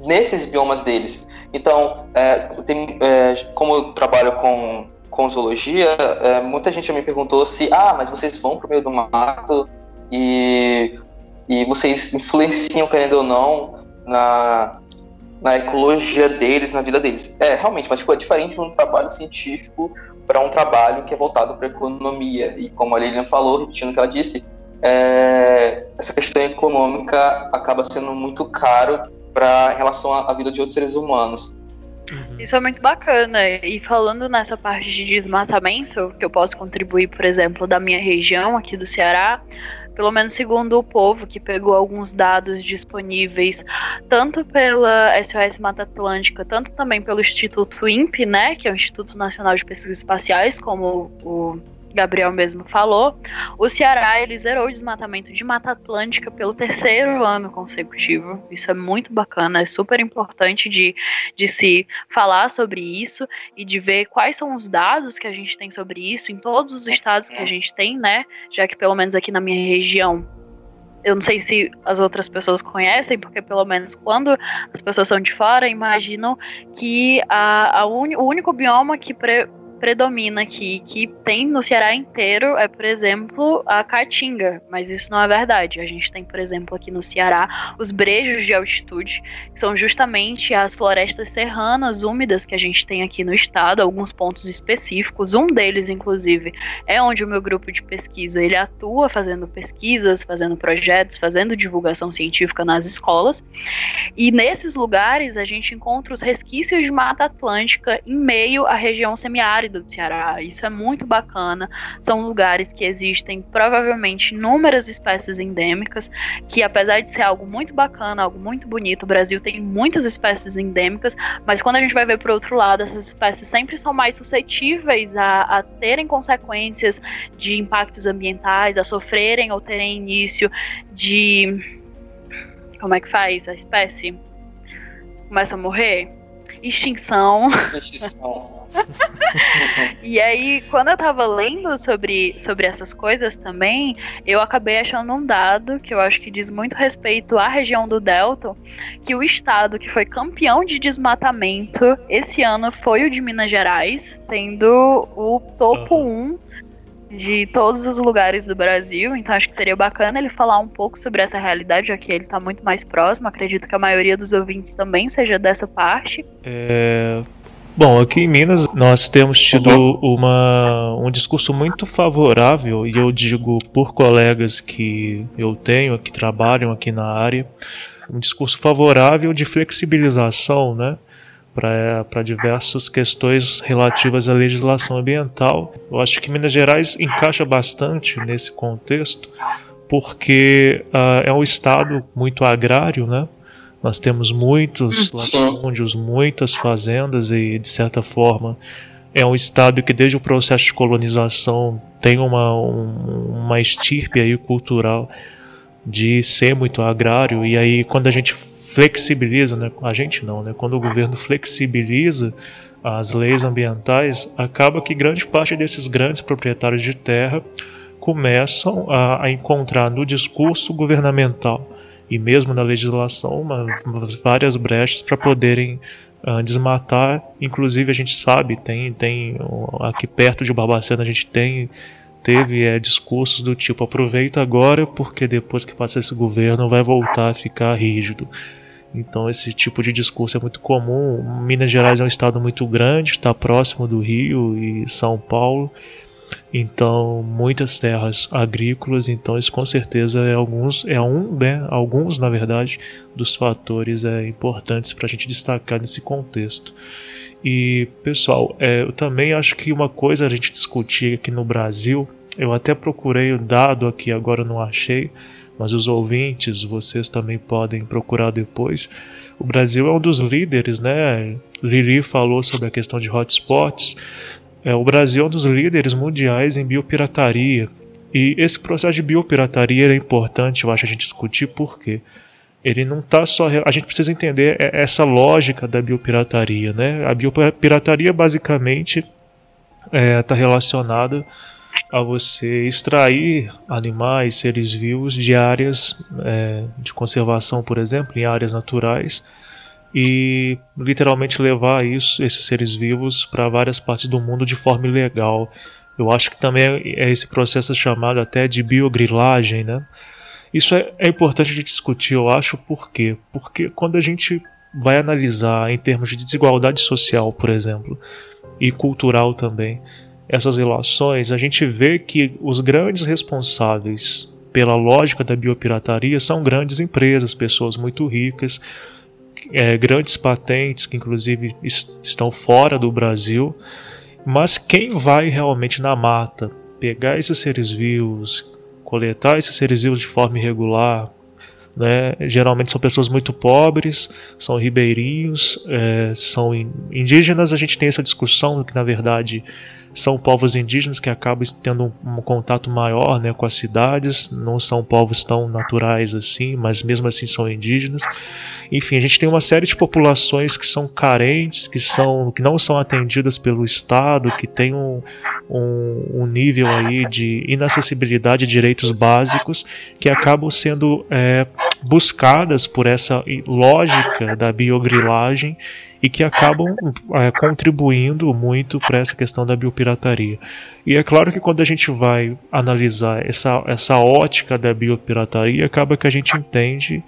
nesses biomas deles. Então, é, tem, é, como eu trabalho com, com zoologia, é, muita gente me perguntou se, ah, mas vocês vão para o meio do mato e, e vocês influenciam, querendo ou não, na, na ecologia deles, na vida deles. É, realmente, mas tipo, é diferente de um trabalho científico para um trabalho que é voltado para a economia. E como a Lilian falou, repetindo o que ela disse, é, essa questão econômica acaba sendo muito caro para em relação à, à vida de outros seres humanos. Uhum. Isso é muito bacana. E falando nessa parte de desmatamento, que eu posso contribuir, por exemplo, da minha região aqui do Ceará, pelo menos segundo o povo, que pegou alguns dados disponíveis tanto pela SOS Mata Atlântica, tanto também pelo Instituto INPE, né, que é o Instituto Nacional de Pesquisas Espaciais, como o Gabriel mesmo falou, o Ceará ele zerou o desmatamento de Mata Atlântica pelo terceiro ano consecutivo. Isso é muito bacana, é super importante de, de se falar sobre isso e de ver quais são os dados que a gente tem sobre isso em todos os estados que a gente tem, né? Já que pelo menos aqui na minha região eu não sei se as outras pessoas conhecem, porque pelo menos quando as pessoas são de fora, imaginam que a, a un, o único bioma que pre, predomina aqui, que tem no Ceará inteiro, é, por exemplo, a caatinga, mas isso não é verdade. A gente tem, por exemplo, aqui no Ceará, os brejos de altitude, que são justamente as florestas serranas úmidas que a gente tem aqui no estado, alguns pontos específicos. Um deles, inclusive, é onde o meu grupo de pesquisa ele atua fazendo pesquisas, fazendo projetos, fazendo divulgação científica nas escolas. E nesses lugares a gente encontra os resquícios de Mata Atlântica em meio à região semiárida do Ceará. Isso é muito bacana. São lugares que existem provavelmente inúmeras espécies endêmicas, que apesar de ser algo muito bacana, algo muito bonito, o Brasil tem muitas espécies endêmicas, mas quando a gente vai ver por outro lado, essas espécies sempre são mais suscetíveis a, a terem consequências de impactos ambientais, a sofrerem ou terem início de. Como é que faz a espécie? Começa a morrer? Extinção. Extinção. e aí, quando eu tava lendo sobre, sobre essas coisas também, eu acabei achando um dado que eu acho que diz muito respeito à região do Delta, que o estado que foi campeão de desmatamento esse ano foi o de Minas Gerais, tendo o topo 1 um de todos os lugares do Brasil, então acho que seria bacana ele falar um pouco sobre essa realidade, já que ele está muito mais próximo. Acredito que a maioria dos ouvintes também seja dessa parte. É, Bom, aqui em Minas nós temos tido uma, um discurso muito favorável, e eu digo por colegas que eu tenho, que trabalham aqui na área, um discurso favorável de flexibilização né, para diversas questões relativas à legislação ambiental. Eu acho que Minas Gerais encaixa bastante nesse contexto, porque uh, é um estado muito agrário, né? Nós temos muitos latifúndios, muitas fazendas e, de certa forma, é um estado que desde o processo de colonização tem uma, um, uma estirpe aí cultural de ser muito agrário e aí quando a gente flexibiliza, né, a gente não, né, quando o governo flexibiliza as leis ambientais, acaba que grande parte desses grandes proprietários de terra começam a, a encontrar no discurso governamental e mesmo na legislação uma, várias brechas para poderem uh, desmatar. Inclusive a gente sabe, tem, tem aqui perto de Barbacena a gente tem teve é, discursos do tipo aproveita agora porque depois que passa esse governo vai voltar a ficar rígido. Então esse tipo de discurso é muito comum. Minas Gerais é um estado muito grande, está próximo do Rio e São Paulo então muitas terras agrícolas, então isso com certeza é alguns é um, né, alguns na verdade dos fatores é, importantes para a gente destacar nesse contexto. E pessoal, é, eu também acho que uma coisa a gente discutir aqui no Brasil, eu até procurei o dado aqui agora não achei, mas os ouvintes, vocês também podem procurar depois. O Brasil é um dos líderes, né? Lili falou sobre a questão de hotspots. É, o Brasil é um dos líderes mundiais em biopirataria. E esse processo de biopirataria é importante, eu acho, a gente discutir por quê. Ele não está só. A gente precisa entender essa lógica da biopirataria. Né? A biopirataria basicamente está é, tá relacionada a você extrair animais, seres vivos de áreas é, de conservação, por exemplo, em áreas naturais e literalmente levar isso, esses seres vivos para várias partes do mundo de forma ilegal. Eu acho que também é esse processo chamado até de biogrilagem, né? Isso é, é importante de discutir, eu acho, por quê? Porque quando a gente vai analisar em termos de desigualdade social, por exemplo, e cultural também, essas relações, a gente vê que os grandes responsáveis pela lógica da biopirataria são grandes empresas, pessoas muito ricas, é, grandes patentes que inclusive estão fora do Brasil, mas quem vai realmente na mata pegar esses seres vivos, coletar esses seres vivos de forma irregular, né? Geralmente são pessoas muito pobres, são ribeirinhos, é, são indígenas. A gente tem essa discussão que, na verdade, são povos indígenas que acabam tendo um, um, contato maior né, com as cidades, não são povos tão naturais assim, mas mesmo assim são indígenas. Enfim, a gente tem uma série de populações que são carentes, que, são, que não são atendidas pelo Estado, que tem um, um, um nível aí de inacessibilidade de direitos básicos, que acabam sendo é, buscadas por essa lógica da biogrilagem e que acabam é, contribuindo muito para essa questão da biopirataria. E é claro que quando a gente vai analisar essa, essa ótica da biopirataria, acaba que a gente entende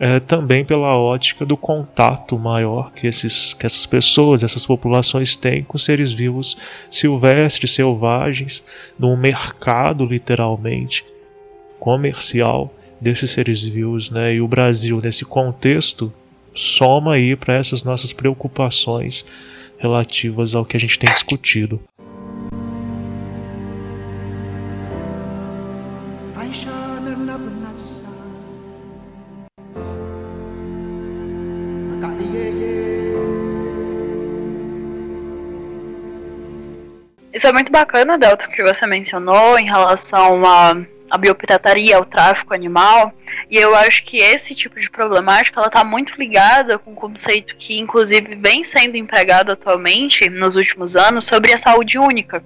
é, também pela ótica do contato maior que, esses, que essas pessoas, essas populações têm com seres vivos silvestres, selvagens, num mercado literalmente comercial desses seres vivos, né? E o Brasil nesse contexto soma aí para essas nossas preocupações relativas ao que a gente tem discutido. Isso é muito bacana, Delta, que você mencionou em relação a a biopirataria, o tráfico animal. E eu acho que esse tipo de problemática ela está muito ligada com um conceito que, inclusive, vem sendo empregado atualmente nos últimos anos sobre a saúde única,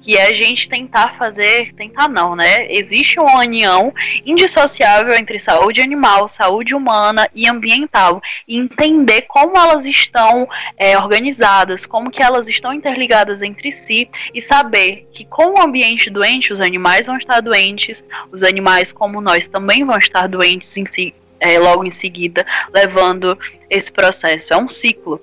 que é a gente tentar fazer, tentar não, né? Existe uma união indissociável entre saúde animal, saúde humana e ambiental, e entender como elas estão é, organizadas, como que elas estão interligadas entre si e saber que com o ambiente doente os animais vão estar doentes, os animais como nós também vão estar doentes em si, é, logo em seguida, levando esse processo. É um ciclo.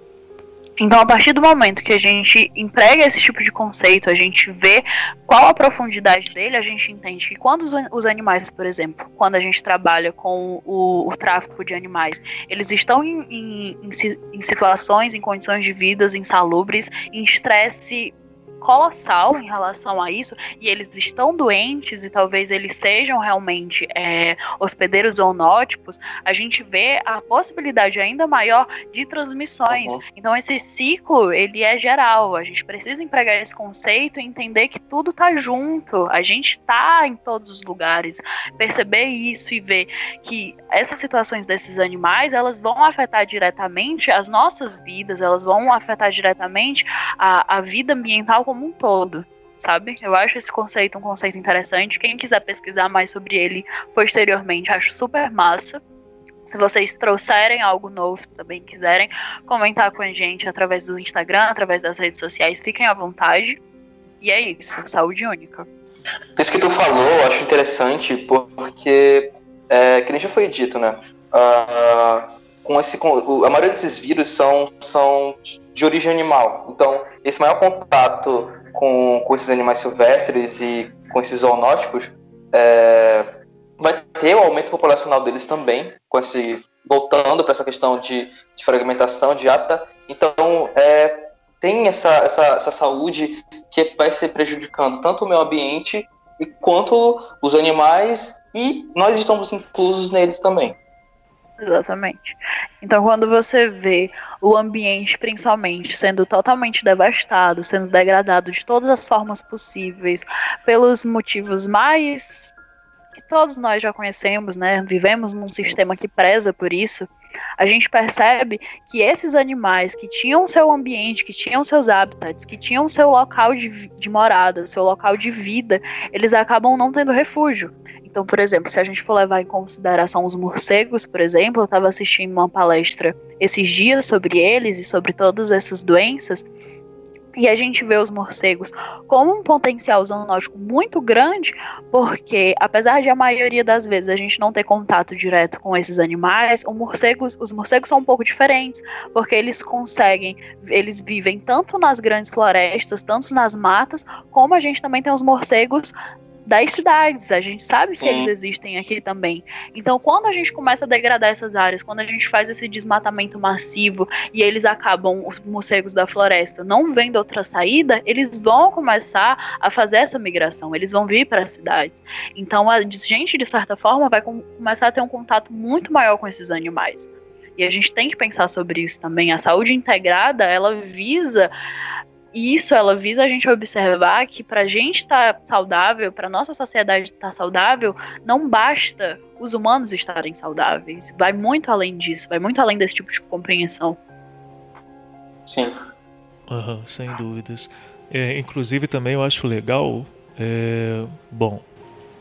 Então, a partir do momento que a gente emprega esse tipo de conceito, a gente vê qual a profundidade dele, a gente entende que quando os, os animais, por exemplo, quando a gente trabalha com o, o tráfico de animais, eles estão em, em, em, em situações, em condições de vidas insalubres, em estresse colossal em relação a isso e eles estão doentes e talvez eles sejam realmente é, hospedeiros zoonótipos, a gente vê a possibilidade ainda maior de transmissões. Uhum. Então esse ciclo ele é geral. A gente precisa empregar esse conceito e entender que tudo tá junto. A gente está em todos os lugares. Perceber isso e ver que essas situações desses animais elas vão afetar diretamente as nossas vidas, elas vão afetar diretamente a, a vida ambiental como um todo, sabe? Eu acho esse conceito um conceito interessante. Quem quiser pesquisar mais sobre ele posteriormente, acho super massa. Se vocês trouxerem algo novo, também quiserem comentar com a gente através do Instagram, através das redes sociais, fiquem à vontade. E é isso, saúde única. Isso que tu falou, eu acho interessante, porque, é, que nem já foi dito, né? Uh, com esse, a maioria desses vírus são, são de origem animal. Então, esse maior contato com, com esses animais silvestres e com esses zoonóticos é, vai ter o aumento populacional deles também, com esse voltando para essa questão de, de, fragmentação de hábitat. Então, é, tem essa, essa, essa saúde que vai ser prejudicando tanto o meio ambiente quanto os animais e nós estamos inclusos neles também. Exatamente. Então, quando você vê o ambiente, principalmente, sendo totalmente devastado, sendo degradado de todas as formas possíveis, pelos motivos mais que todos nós já conhecemos, né? Vivemos num sistema que preza por isso. A gente percebe que esses animais que tinham seu ambiente, que tinham seus hábitats, que tinham seu local de, de morada, seu local de vida, eles acabam não tendo refúgio. Então, por exemplo, se a gente for levar em consideração os morcegos, por exemplo, eu estava assistindo uma palestra esses dias sobre eles e sobre todas essas doenças, e a gente vê os morcegos como um potencial zoonótico muito grande, porque apesar de a maioria das vezes a gente não ter contato direto com esses animais, morcegos, os morcegos são um pouco diferentes, porque eles conseguem, eles vivem tanto nas grandes florestas, tanto nas matas, como a gente também tem os morcegos das cidades. A gente sabe que eles existem aqui também. Então, quando a gente começa a degradar essas áreas, quando a gente faz esse desmatamento massivo e eles acabam, os morcegos da floresta, não vendo outra saída, eles vão começar a fazer essa migração, eles vão vir para as cidades. Então, a gente, de certa forma, vai começar a ter um contato muito maior com esses animais. E a gente tem que pensar sobre isso também. A saúde integrada, ela visa e isso ela visa a gente observar que para a gente estar tá saudável, para nossa sociedade estar tá saudável, não basta os humanos estarem saudáveis. Vai muito além disso, vai muito além desse tipo de compreensão. Sim. Uhum, sem dúvidas. É, inclusive também eu acho legal, é, bom,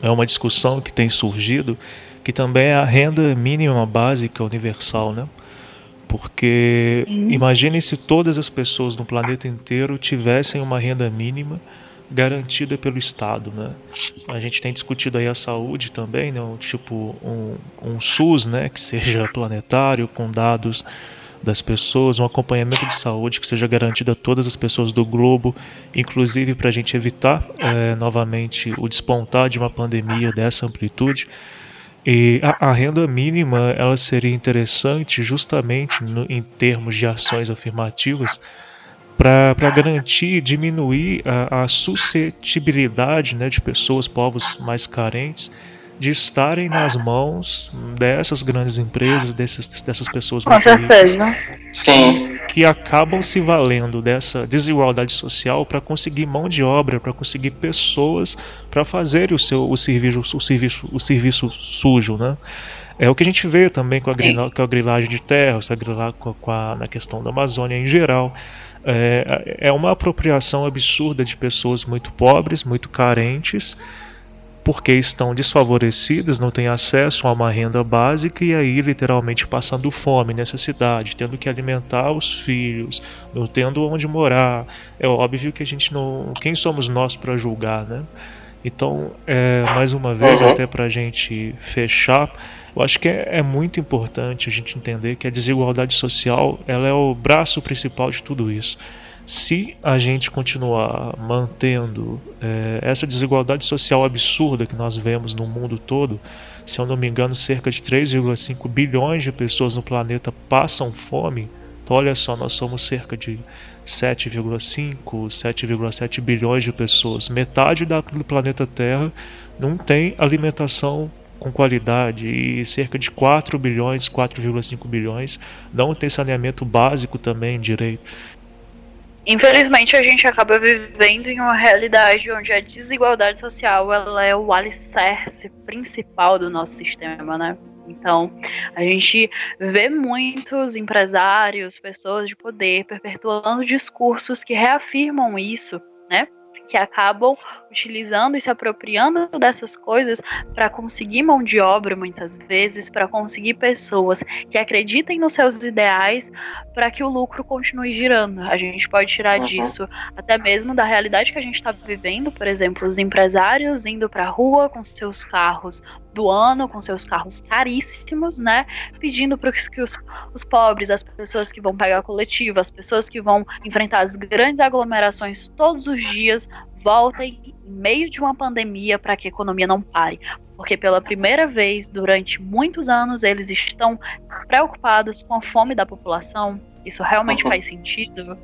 é uma discussão que tem surgido, que também é a renda mínima básica universal, né? Porque uhum. imagine se todas as pessoas no planeta inteiro tivessem uma renda mínima garantida pelo Estado, né? A gente tem discutido aí a saúde também, né? Tipo um, um SUS, né? Que seja planetário, com dados das pessoas, um acompanhamento de saúde que seja garantido a todas as pessoas do globo, inclusive para a gente evitar é, novamente o despontar de uma pandemia dessa amplitude. E a, a, renda mínima ela seria interessante justamente no, em termos de ações afirmativas para garantir, diminuir a, a suscetibilidade né, de pessoas, povos mais carentes, de estarem nas mãos dessas grandes empresas, desses, dessas pessoas Com certeza. Sim. que acabam se valendo dessa desigualdade social para conseguir mão de obra, para conseguir pessoas para fazer o seu o serviço, o serviço, o serviço sujo, né? É o que a gente vê também com a, grila, com a grilagem de terras, a com, com a, na questão da Amazônia em geral. É, é uma apropriação absurda de pessoas muito pobres, muito carentes, porque estão desfavorecidas, não têm acesso a uma renda básica e aí literalmente passando fome, necessidade, tendo que alimentar os filhos, não tendo onde morar. É óbvio que a gente não. Quem somos nós para julgar, né? Então, é, mais uma vez, uhum. até para a gente fechar, eu acho que é, é, muito importante a gente entender que a desigualdade social ela é o braço principal de tudo isso se a gente continuar mantendo é, essa desigualdade social absurda que nós vemos no mundo todo, se eu não me engano, cerca de 3,5 bilhões de pessoas no planeta passam fome. Então, olha só, nós somos cerca de 7,5, 7,7 bilhões de pessoas. Metade do planeta Terra não tem alimentação com qualidade e cerca de 4 bilhões, 4,5 bilhões não tem saneamento básico também direito. Infelizmente, a gente acaba vivendo em uma realidade onde a desigualdade social ela é o alicerce principal do nosso sistema, né? Então, a gente vê muitos empresários, pessoas de poder perpetuando discursos que reafirmam isso, né? Que acabam utilizando e se apropriando dessas coisas para conseguir mão de obra muitas vezes, para conseguir pessoas que acreditem nos seus ideais, para que o lucro continue girando. A gente pode tirar uhum. disso até mesmo da realidade que a gente está vivendo, por exemplo, os empresários indo para a rua com seus carros do ano, com seus carros caríssimos, né? Pedindo para que os, os pobres, as pessoas que vão pegar coletivo, as pessoas que vão enfrentar as grandes aglomerações todos os dias, voltem em meio de uma pandemia para que a economia não pare. Porque pela primeira vez durante muitos anos eles estão preocupados com a fome da população. Isso realmente faz sentido?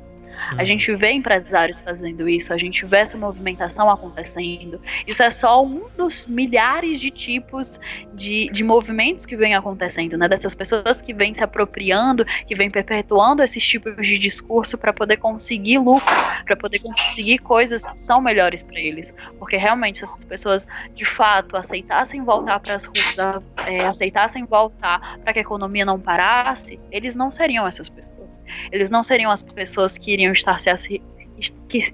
A uhum. gente vê empresários fazendo isso, a gente vê essa movimentação acontecendo. Isso é só um dos milhares de tipos de, de movimentos que vem acontecendo, né? Dessas pessoas que vêm se apropriando, que vêm perpetuando esses tipos de discurso para poder conseguir lucro, para poder conseguir coisas que são melhores para eles. Porque realmente essas pessoas de fato aceitassem voltar para as ruas, é, aceitassem voltar para que a economia não parasse, eles não seriam essas pessoas. Eles não seriam as pessoas que iriam estar se que,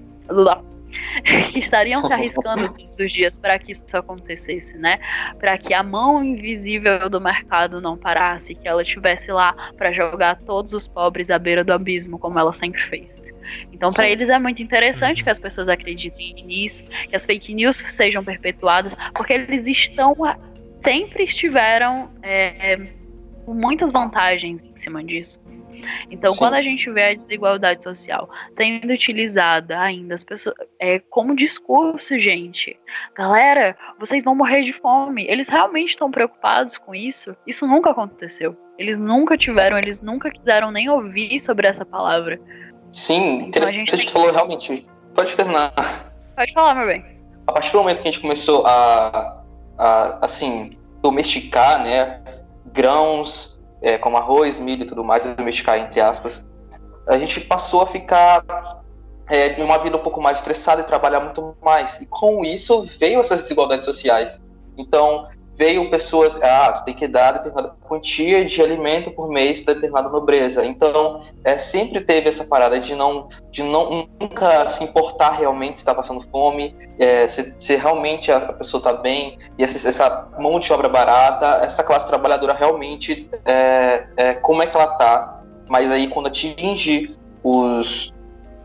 que estariam se arriscando todos os dias para que isso acontecesse, né? Para que a mão invisível do mercado não parasse, que ela estivesse lá para jogar todos os pobres à beira do abismo, como ela sempre fez. Então, para eles é muito interessante uhum. que as pessoas acreditem nisso, que as fake news sejam perpetuadas, porque eles estão sempre estiveram é, com muitas vantagens em cima disso. Então, Sim. quando a gente vê a desigualdade social sendo utilizada ainda as pessoas, é, como discurso, gente, galera, vocês vão morrer de fome. Eles realmente estão preocupados com isso? Isso nunca aconteceu. Eles nunca tiveram, eles nunca quiseram nem ouvir sobre essa palavra. Sim, então, interessante. Você tem... falou realmente. Pode terminar. Pode falar, meu bem. A partir do momento que a gente começou a, a assim, domesticar, né, grãos, é, como arroz, milho e tudo mais, domesticar entre aspas, a gente passou a ficar é, em uma vida um pouco mais estressada e trabalhar muito mais. E com isso veio essas desigualdades sociais. Então, veio pessoas, ah, tu tem que dar determinada quantia de alimento por mês para determinada nobreza. Então, é, sempre teve essa parada de não, de não nunca se importar realmente se está passando fome, é, se, se, realmente a pessoa está bem, e essa, essa, mão de obra barata, essa classe trabalhadora realmente, é, é, como é que ela está. Mas aí, quando atinge os,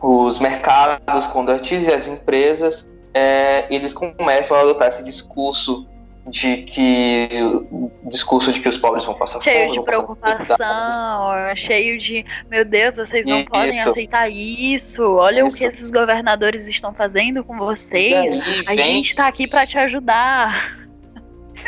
os mercados, quando atinge as empresas, é, eles começam a adotar esse discurso de que o discurso de que os pobres vão passar cheio fome, de preocupação, cheio de meu Deus, vocês não isso. podem aceitar isso. Olha isso. o que esses governadores estão fazendo com vocês. A vem... gente está aqui para te ajudar.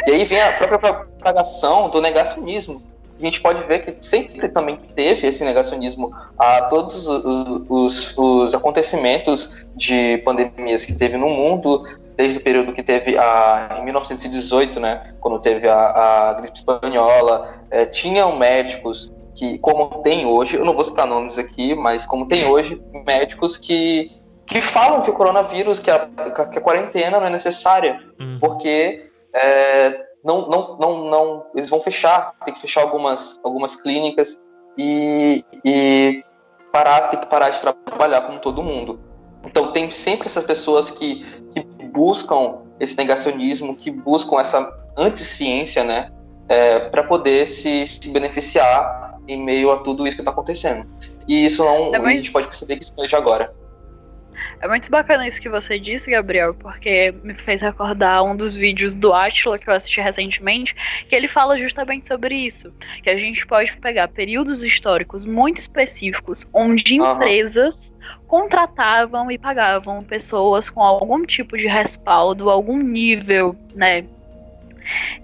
E aí vem a própria propagação do negacionismo. A gente pode ver que sempre também teve esse negacionismo a todos os, os, os acontecimentos de pandemias que teve no mundo, desde o período que teve a, em 1918, né, quando teve a, a gripe espanhola, é, tinham médicos que, como tem hoje, eu não vou citar nomes aqui, mas como tem hoje, médicos que, que falam que o coronavírus, que a, que a quarentena não é necessária, uhum. porque é, não, não, não, não, eles vão fechar, tem que fechar algumas, algumas clínicas e, e parar, ter que parar de trabalhar como todo mundo. Então tem sempre essas pessoas que, que buscam esse negacionismo, que buscam essa anticiência, né, é, para poder se, se, beneficiar em meio a tudo isso que está acontecendo. E isso não, é a gente pode perceber que isso seja agora. É muito bacana isso que você disse, Gabriel, porque me fez recordar um dos vídeos do Atila que eu assisti recentemente, que ele fala justamente sobre isso. Que a gente pode pegar períodos históricos muito específicos onde uhum. empresas contratavam e pagavam pessoas com algum tipo de respaldo, algum nível, né,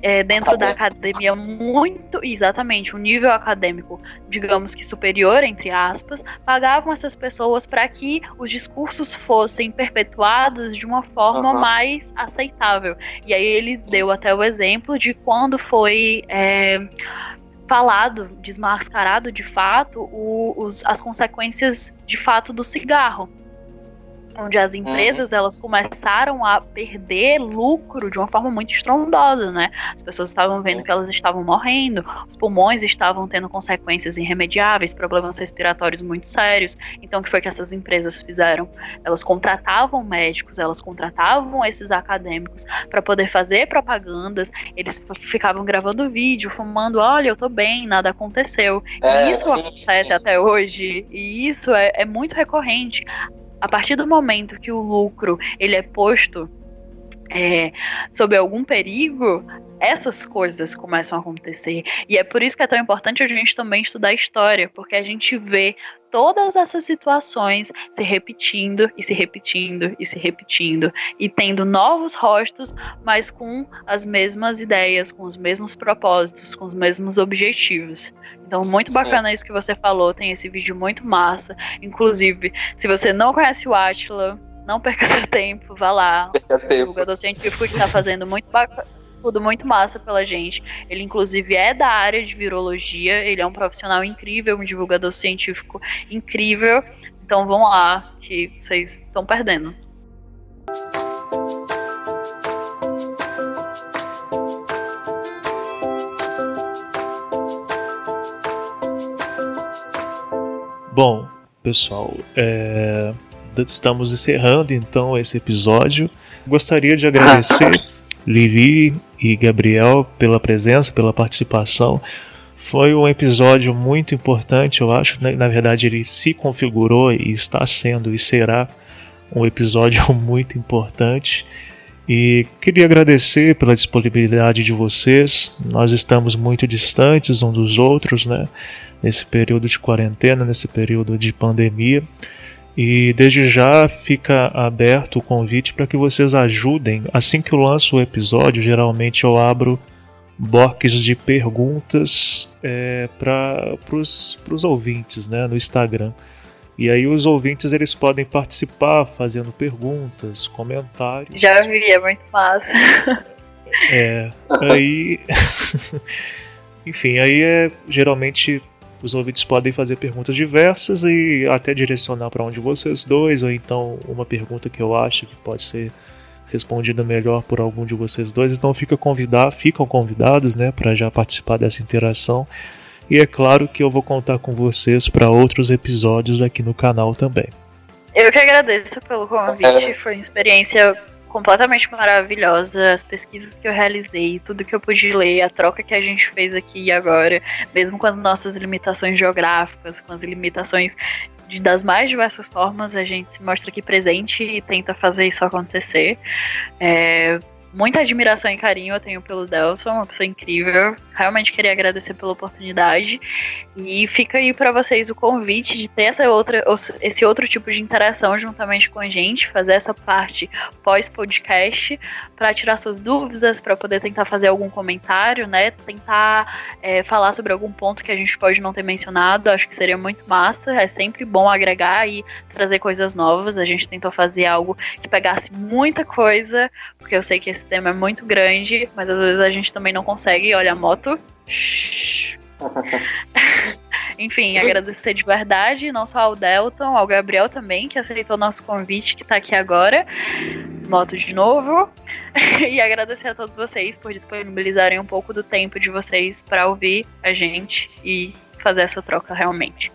é, dentro da academia muito, exatamente, um nível acadêmico, digamos que superior, entre aspas, pagavam essas pessoas para que os discursos fossem perpetuados de uma forma uhum. mais aceitável. E aí ele deu até o exemplo de quando foi. É, falado, desmascarado de fato, o, os, as consequências de fato do cigarro onde as empresas uhum. elas começaram a perder lucro de uma forma muito estrondosa, né? As pessoas estavam vendo que elas estavam morrendo, os pulmões estavam tendo consequências irremediáveis, problemas respiratórios muito sérios. Então, o que foi que essas empresas fizeram? Elas contratavam médicos, elas contratavam esses acadêmicos para poder fazer propagandas, eles ficavam gravando vídeo, fumando, olha, eu tô bem, nada aconteceu. É, e isso sim, acontece sim. até hoje, e isso é, é muito recorrente a partir do momento que o lucro ele é posto é, sob algum perigo, essas coisas começam a acontecer. E é por isso que é tão importante a gente também estudar história, porque a gente vê todas essas situações se repetindo e se repetindo e se repetindo e tendo novos rostos, mas com as mesmas ideias, com os mesmos propósitos, com os mesmos objetivos. Então, muito bacana Sim. isso que você falou, tem esse vídeo muito massa. Inclusive, se você não conhece o Atila, não perca seu tempo, vá lá. Perca o divulgador científico que está fazendo muito bacana tudo muito massa pela gente. Ele, inclusive, é da área de virologia, ele é um profissional incrível, um divulgador científico incrível. Então vão lá, que vocês estão perdendo. Bom, pessoal, é... estamos encerrando então esse episódio. Gostaria de agradecer Lili e Gabriel pela presença, pela participação. Foi um episódio muito importante, eu acho. Né? Na verdade, ele se configurou e está sendo e será um episódio muito importante. E queria agradecer pela disponibilidade de vocês. Nós estamos muito distantes uns dos outros, né? Nesse período de quarentena, nesse período de pandemia. E desde já fica aberto o convite para que vocês ajudem. Assim que eu lanço o episódio, geralmente eu abro box de perguntas é, para os ouvintes né, no Instagram. E aí os ouvintes eles podem participar fazendo perguntas, comentários. Já vi, é muito massa. É, aí. Enfim, aí é geralmente os ouvintes podem fazer perguntas diversas e até direcionar para um de vocês dois, ou então uma pergunta que eu acho que pode ser respondida melhor por algum de vocês dois. Então fica convidar, ficam convidados, né, para já participar dessa interação. E é claro que eu vou contar com vocês para outros episódios aqui no canal também. Eu que agradeço pelo convite, foi uma experiência completamente maravilhosa. As pesquisas que eu realizei, tudo que eu pude ler, a troca que a gente fez aqui agora, mesmo com as nossas limitações geográficas, com as limitações de, das mais diversas formas, a gente se mostra aqui presente e tenta fazer isso acontecer. É, muita admiração e carinho eu tenho pelo Delson, uma pessoa incrível. Realmente queria agradecer pela oportunidade. E fica aí para vocês o convite de ter essa outra, esse outro tipo de interação juntamente com a gente, fazer essa parte pós-podcast para tirar suas dúvidas, para poder tentar fazer algum comentário, né? Tentar é, falar sobre algum ponto que a gente pode não ter mencionado. Acho que seria muito massa. É sempre bom agregar e trazer coisas novas. A gente tentou fazer algo que pegasse muita coisa, porque eu sei que esse tema é muito grande, mas às vezes a gente também não consegue. Olha a moto. Enfim, agradecer de verdade, não só ao Delton, ao Gabriel também, que aceitou nosso convite, que tá aqui agora. Moto de novo. e agradecer a todos vocês por disponibilizarem um pouco do tempo de vocês para ouvir a gente e fazer essa troca realmente.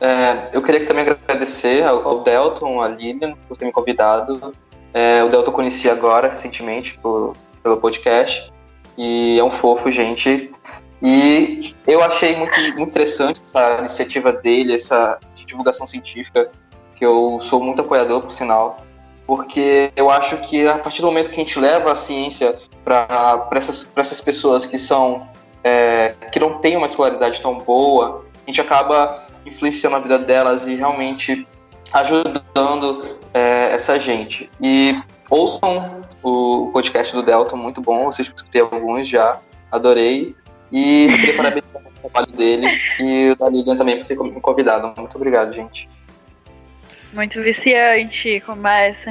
É, eu queria também agradecer ao, ao Delton, a Lilian, por ter me convidado. É, o Delton eu conheci agora, recentemente, por, pelo podcast. E é um fofo, gente. E eu achei muito, muito interessante essa iniciativa dele, essa divulgação científica, que eu sou muito apoiador, por sinal, porque eu acho que a partir do momento que a gente leva a ciência para essas, essas pessoas que são é, que não têm uma escolaridade tão boa, a gente acaba influenciando a vida delas e realmente ajudando é, essa gente. E ouçam o podcast do Delta, muito bom, vocês escutei alguns já, adorei. E queria parabenizar o trabalho dele e o da Lilian também por ter me convidado. Muito obrigado, gente. Muito viciante, começa.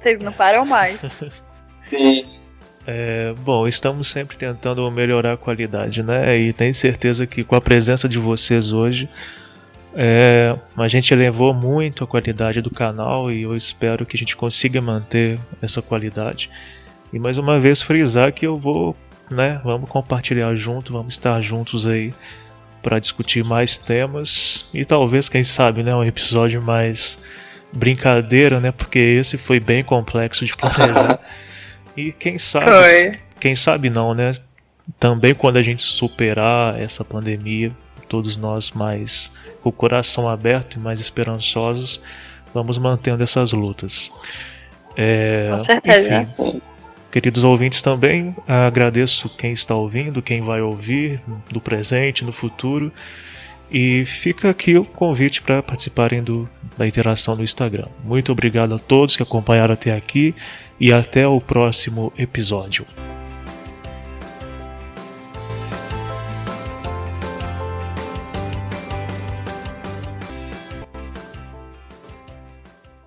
Vocês não param mais. Sim. É, bom, estamos sempre tentando melhorar a qualidade, né? E tenho certeza que com a presença de vocês hoje, é, a gente elevou muito a qualidade do canal e eu espero que a gente consiga manter essa qualidade. E mais uma vez frisar que eu vou, né? Vamos compartilhar junto, vamos estar juntos aí para discutir mais temas e talvez, quem sabe, né, um episódio mais brincadeira, né? Porque esse foi bem complexo de planejar. E quem sabe, Foi. quem sabe não, né? Também quando a gente superar essa pandemia, todos nós mais com o coração aberto e mais esperançosos, vamos mantendo essas lutas. É, com certeza. Enfim, queridos ouvintes também, agradeço quem está ouvindo, quem vai ouvir do presente, no futuro. E fica aqui o convite para participarem do, da interação no Instagram. Muito obrigado a todos que acompanharam até aqui e até o próximo episódio.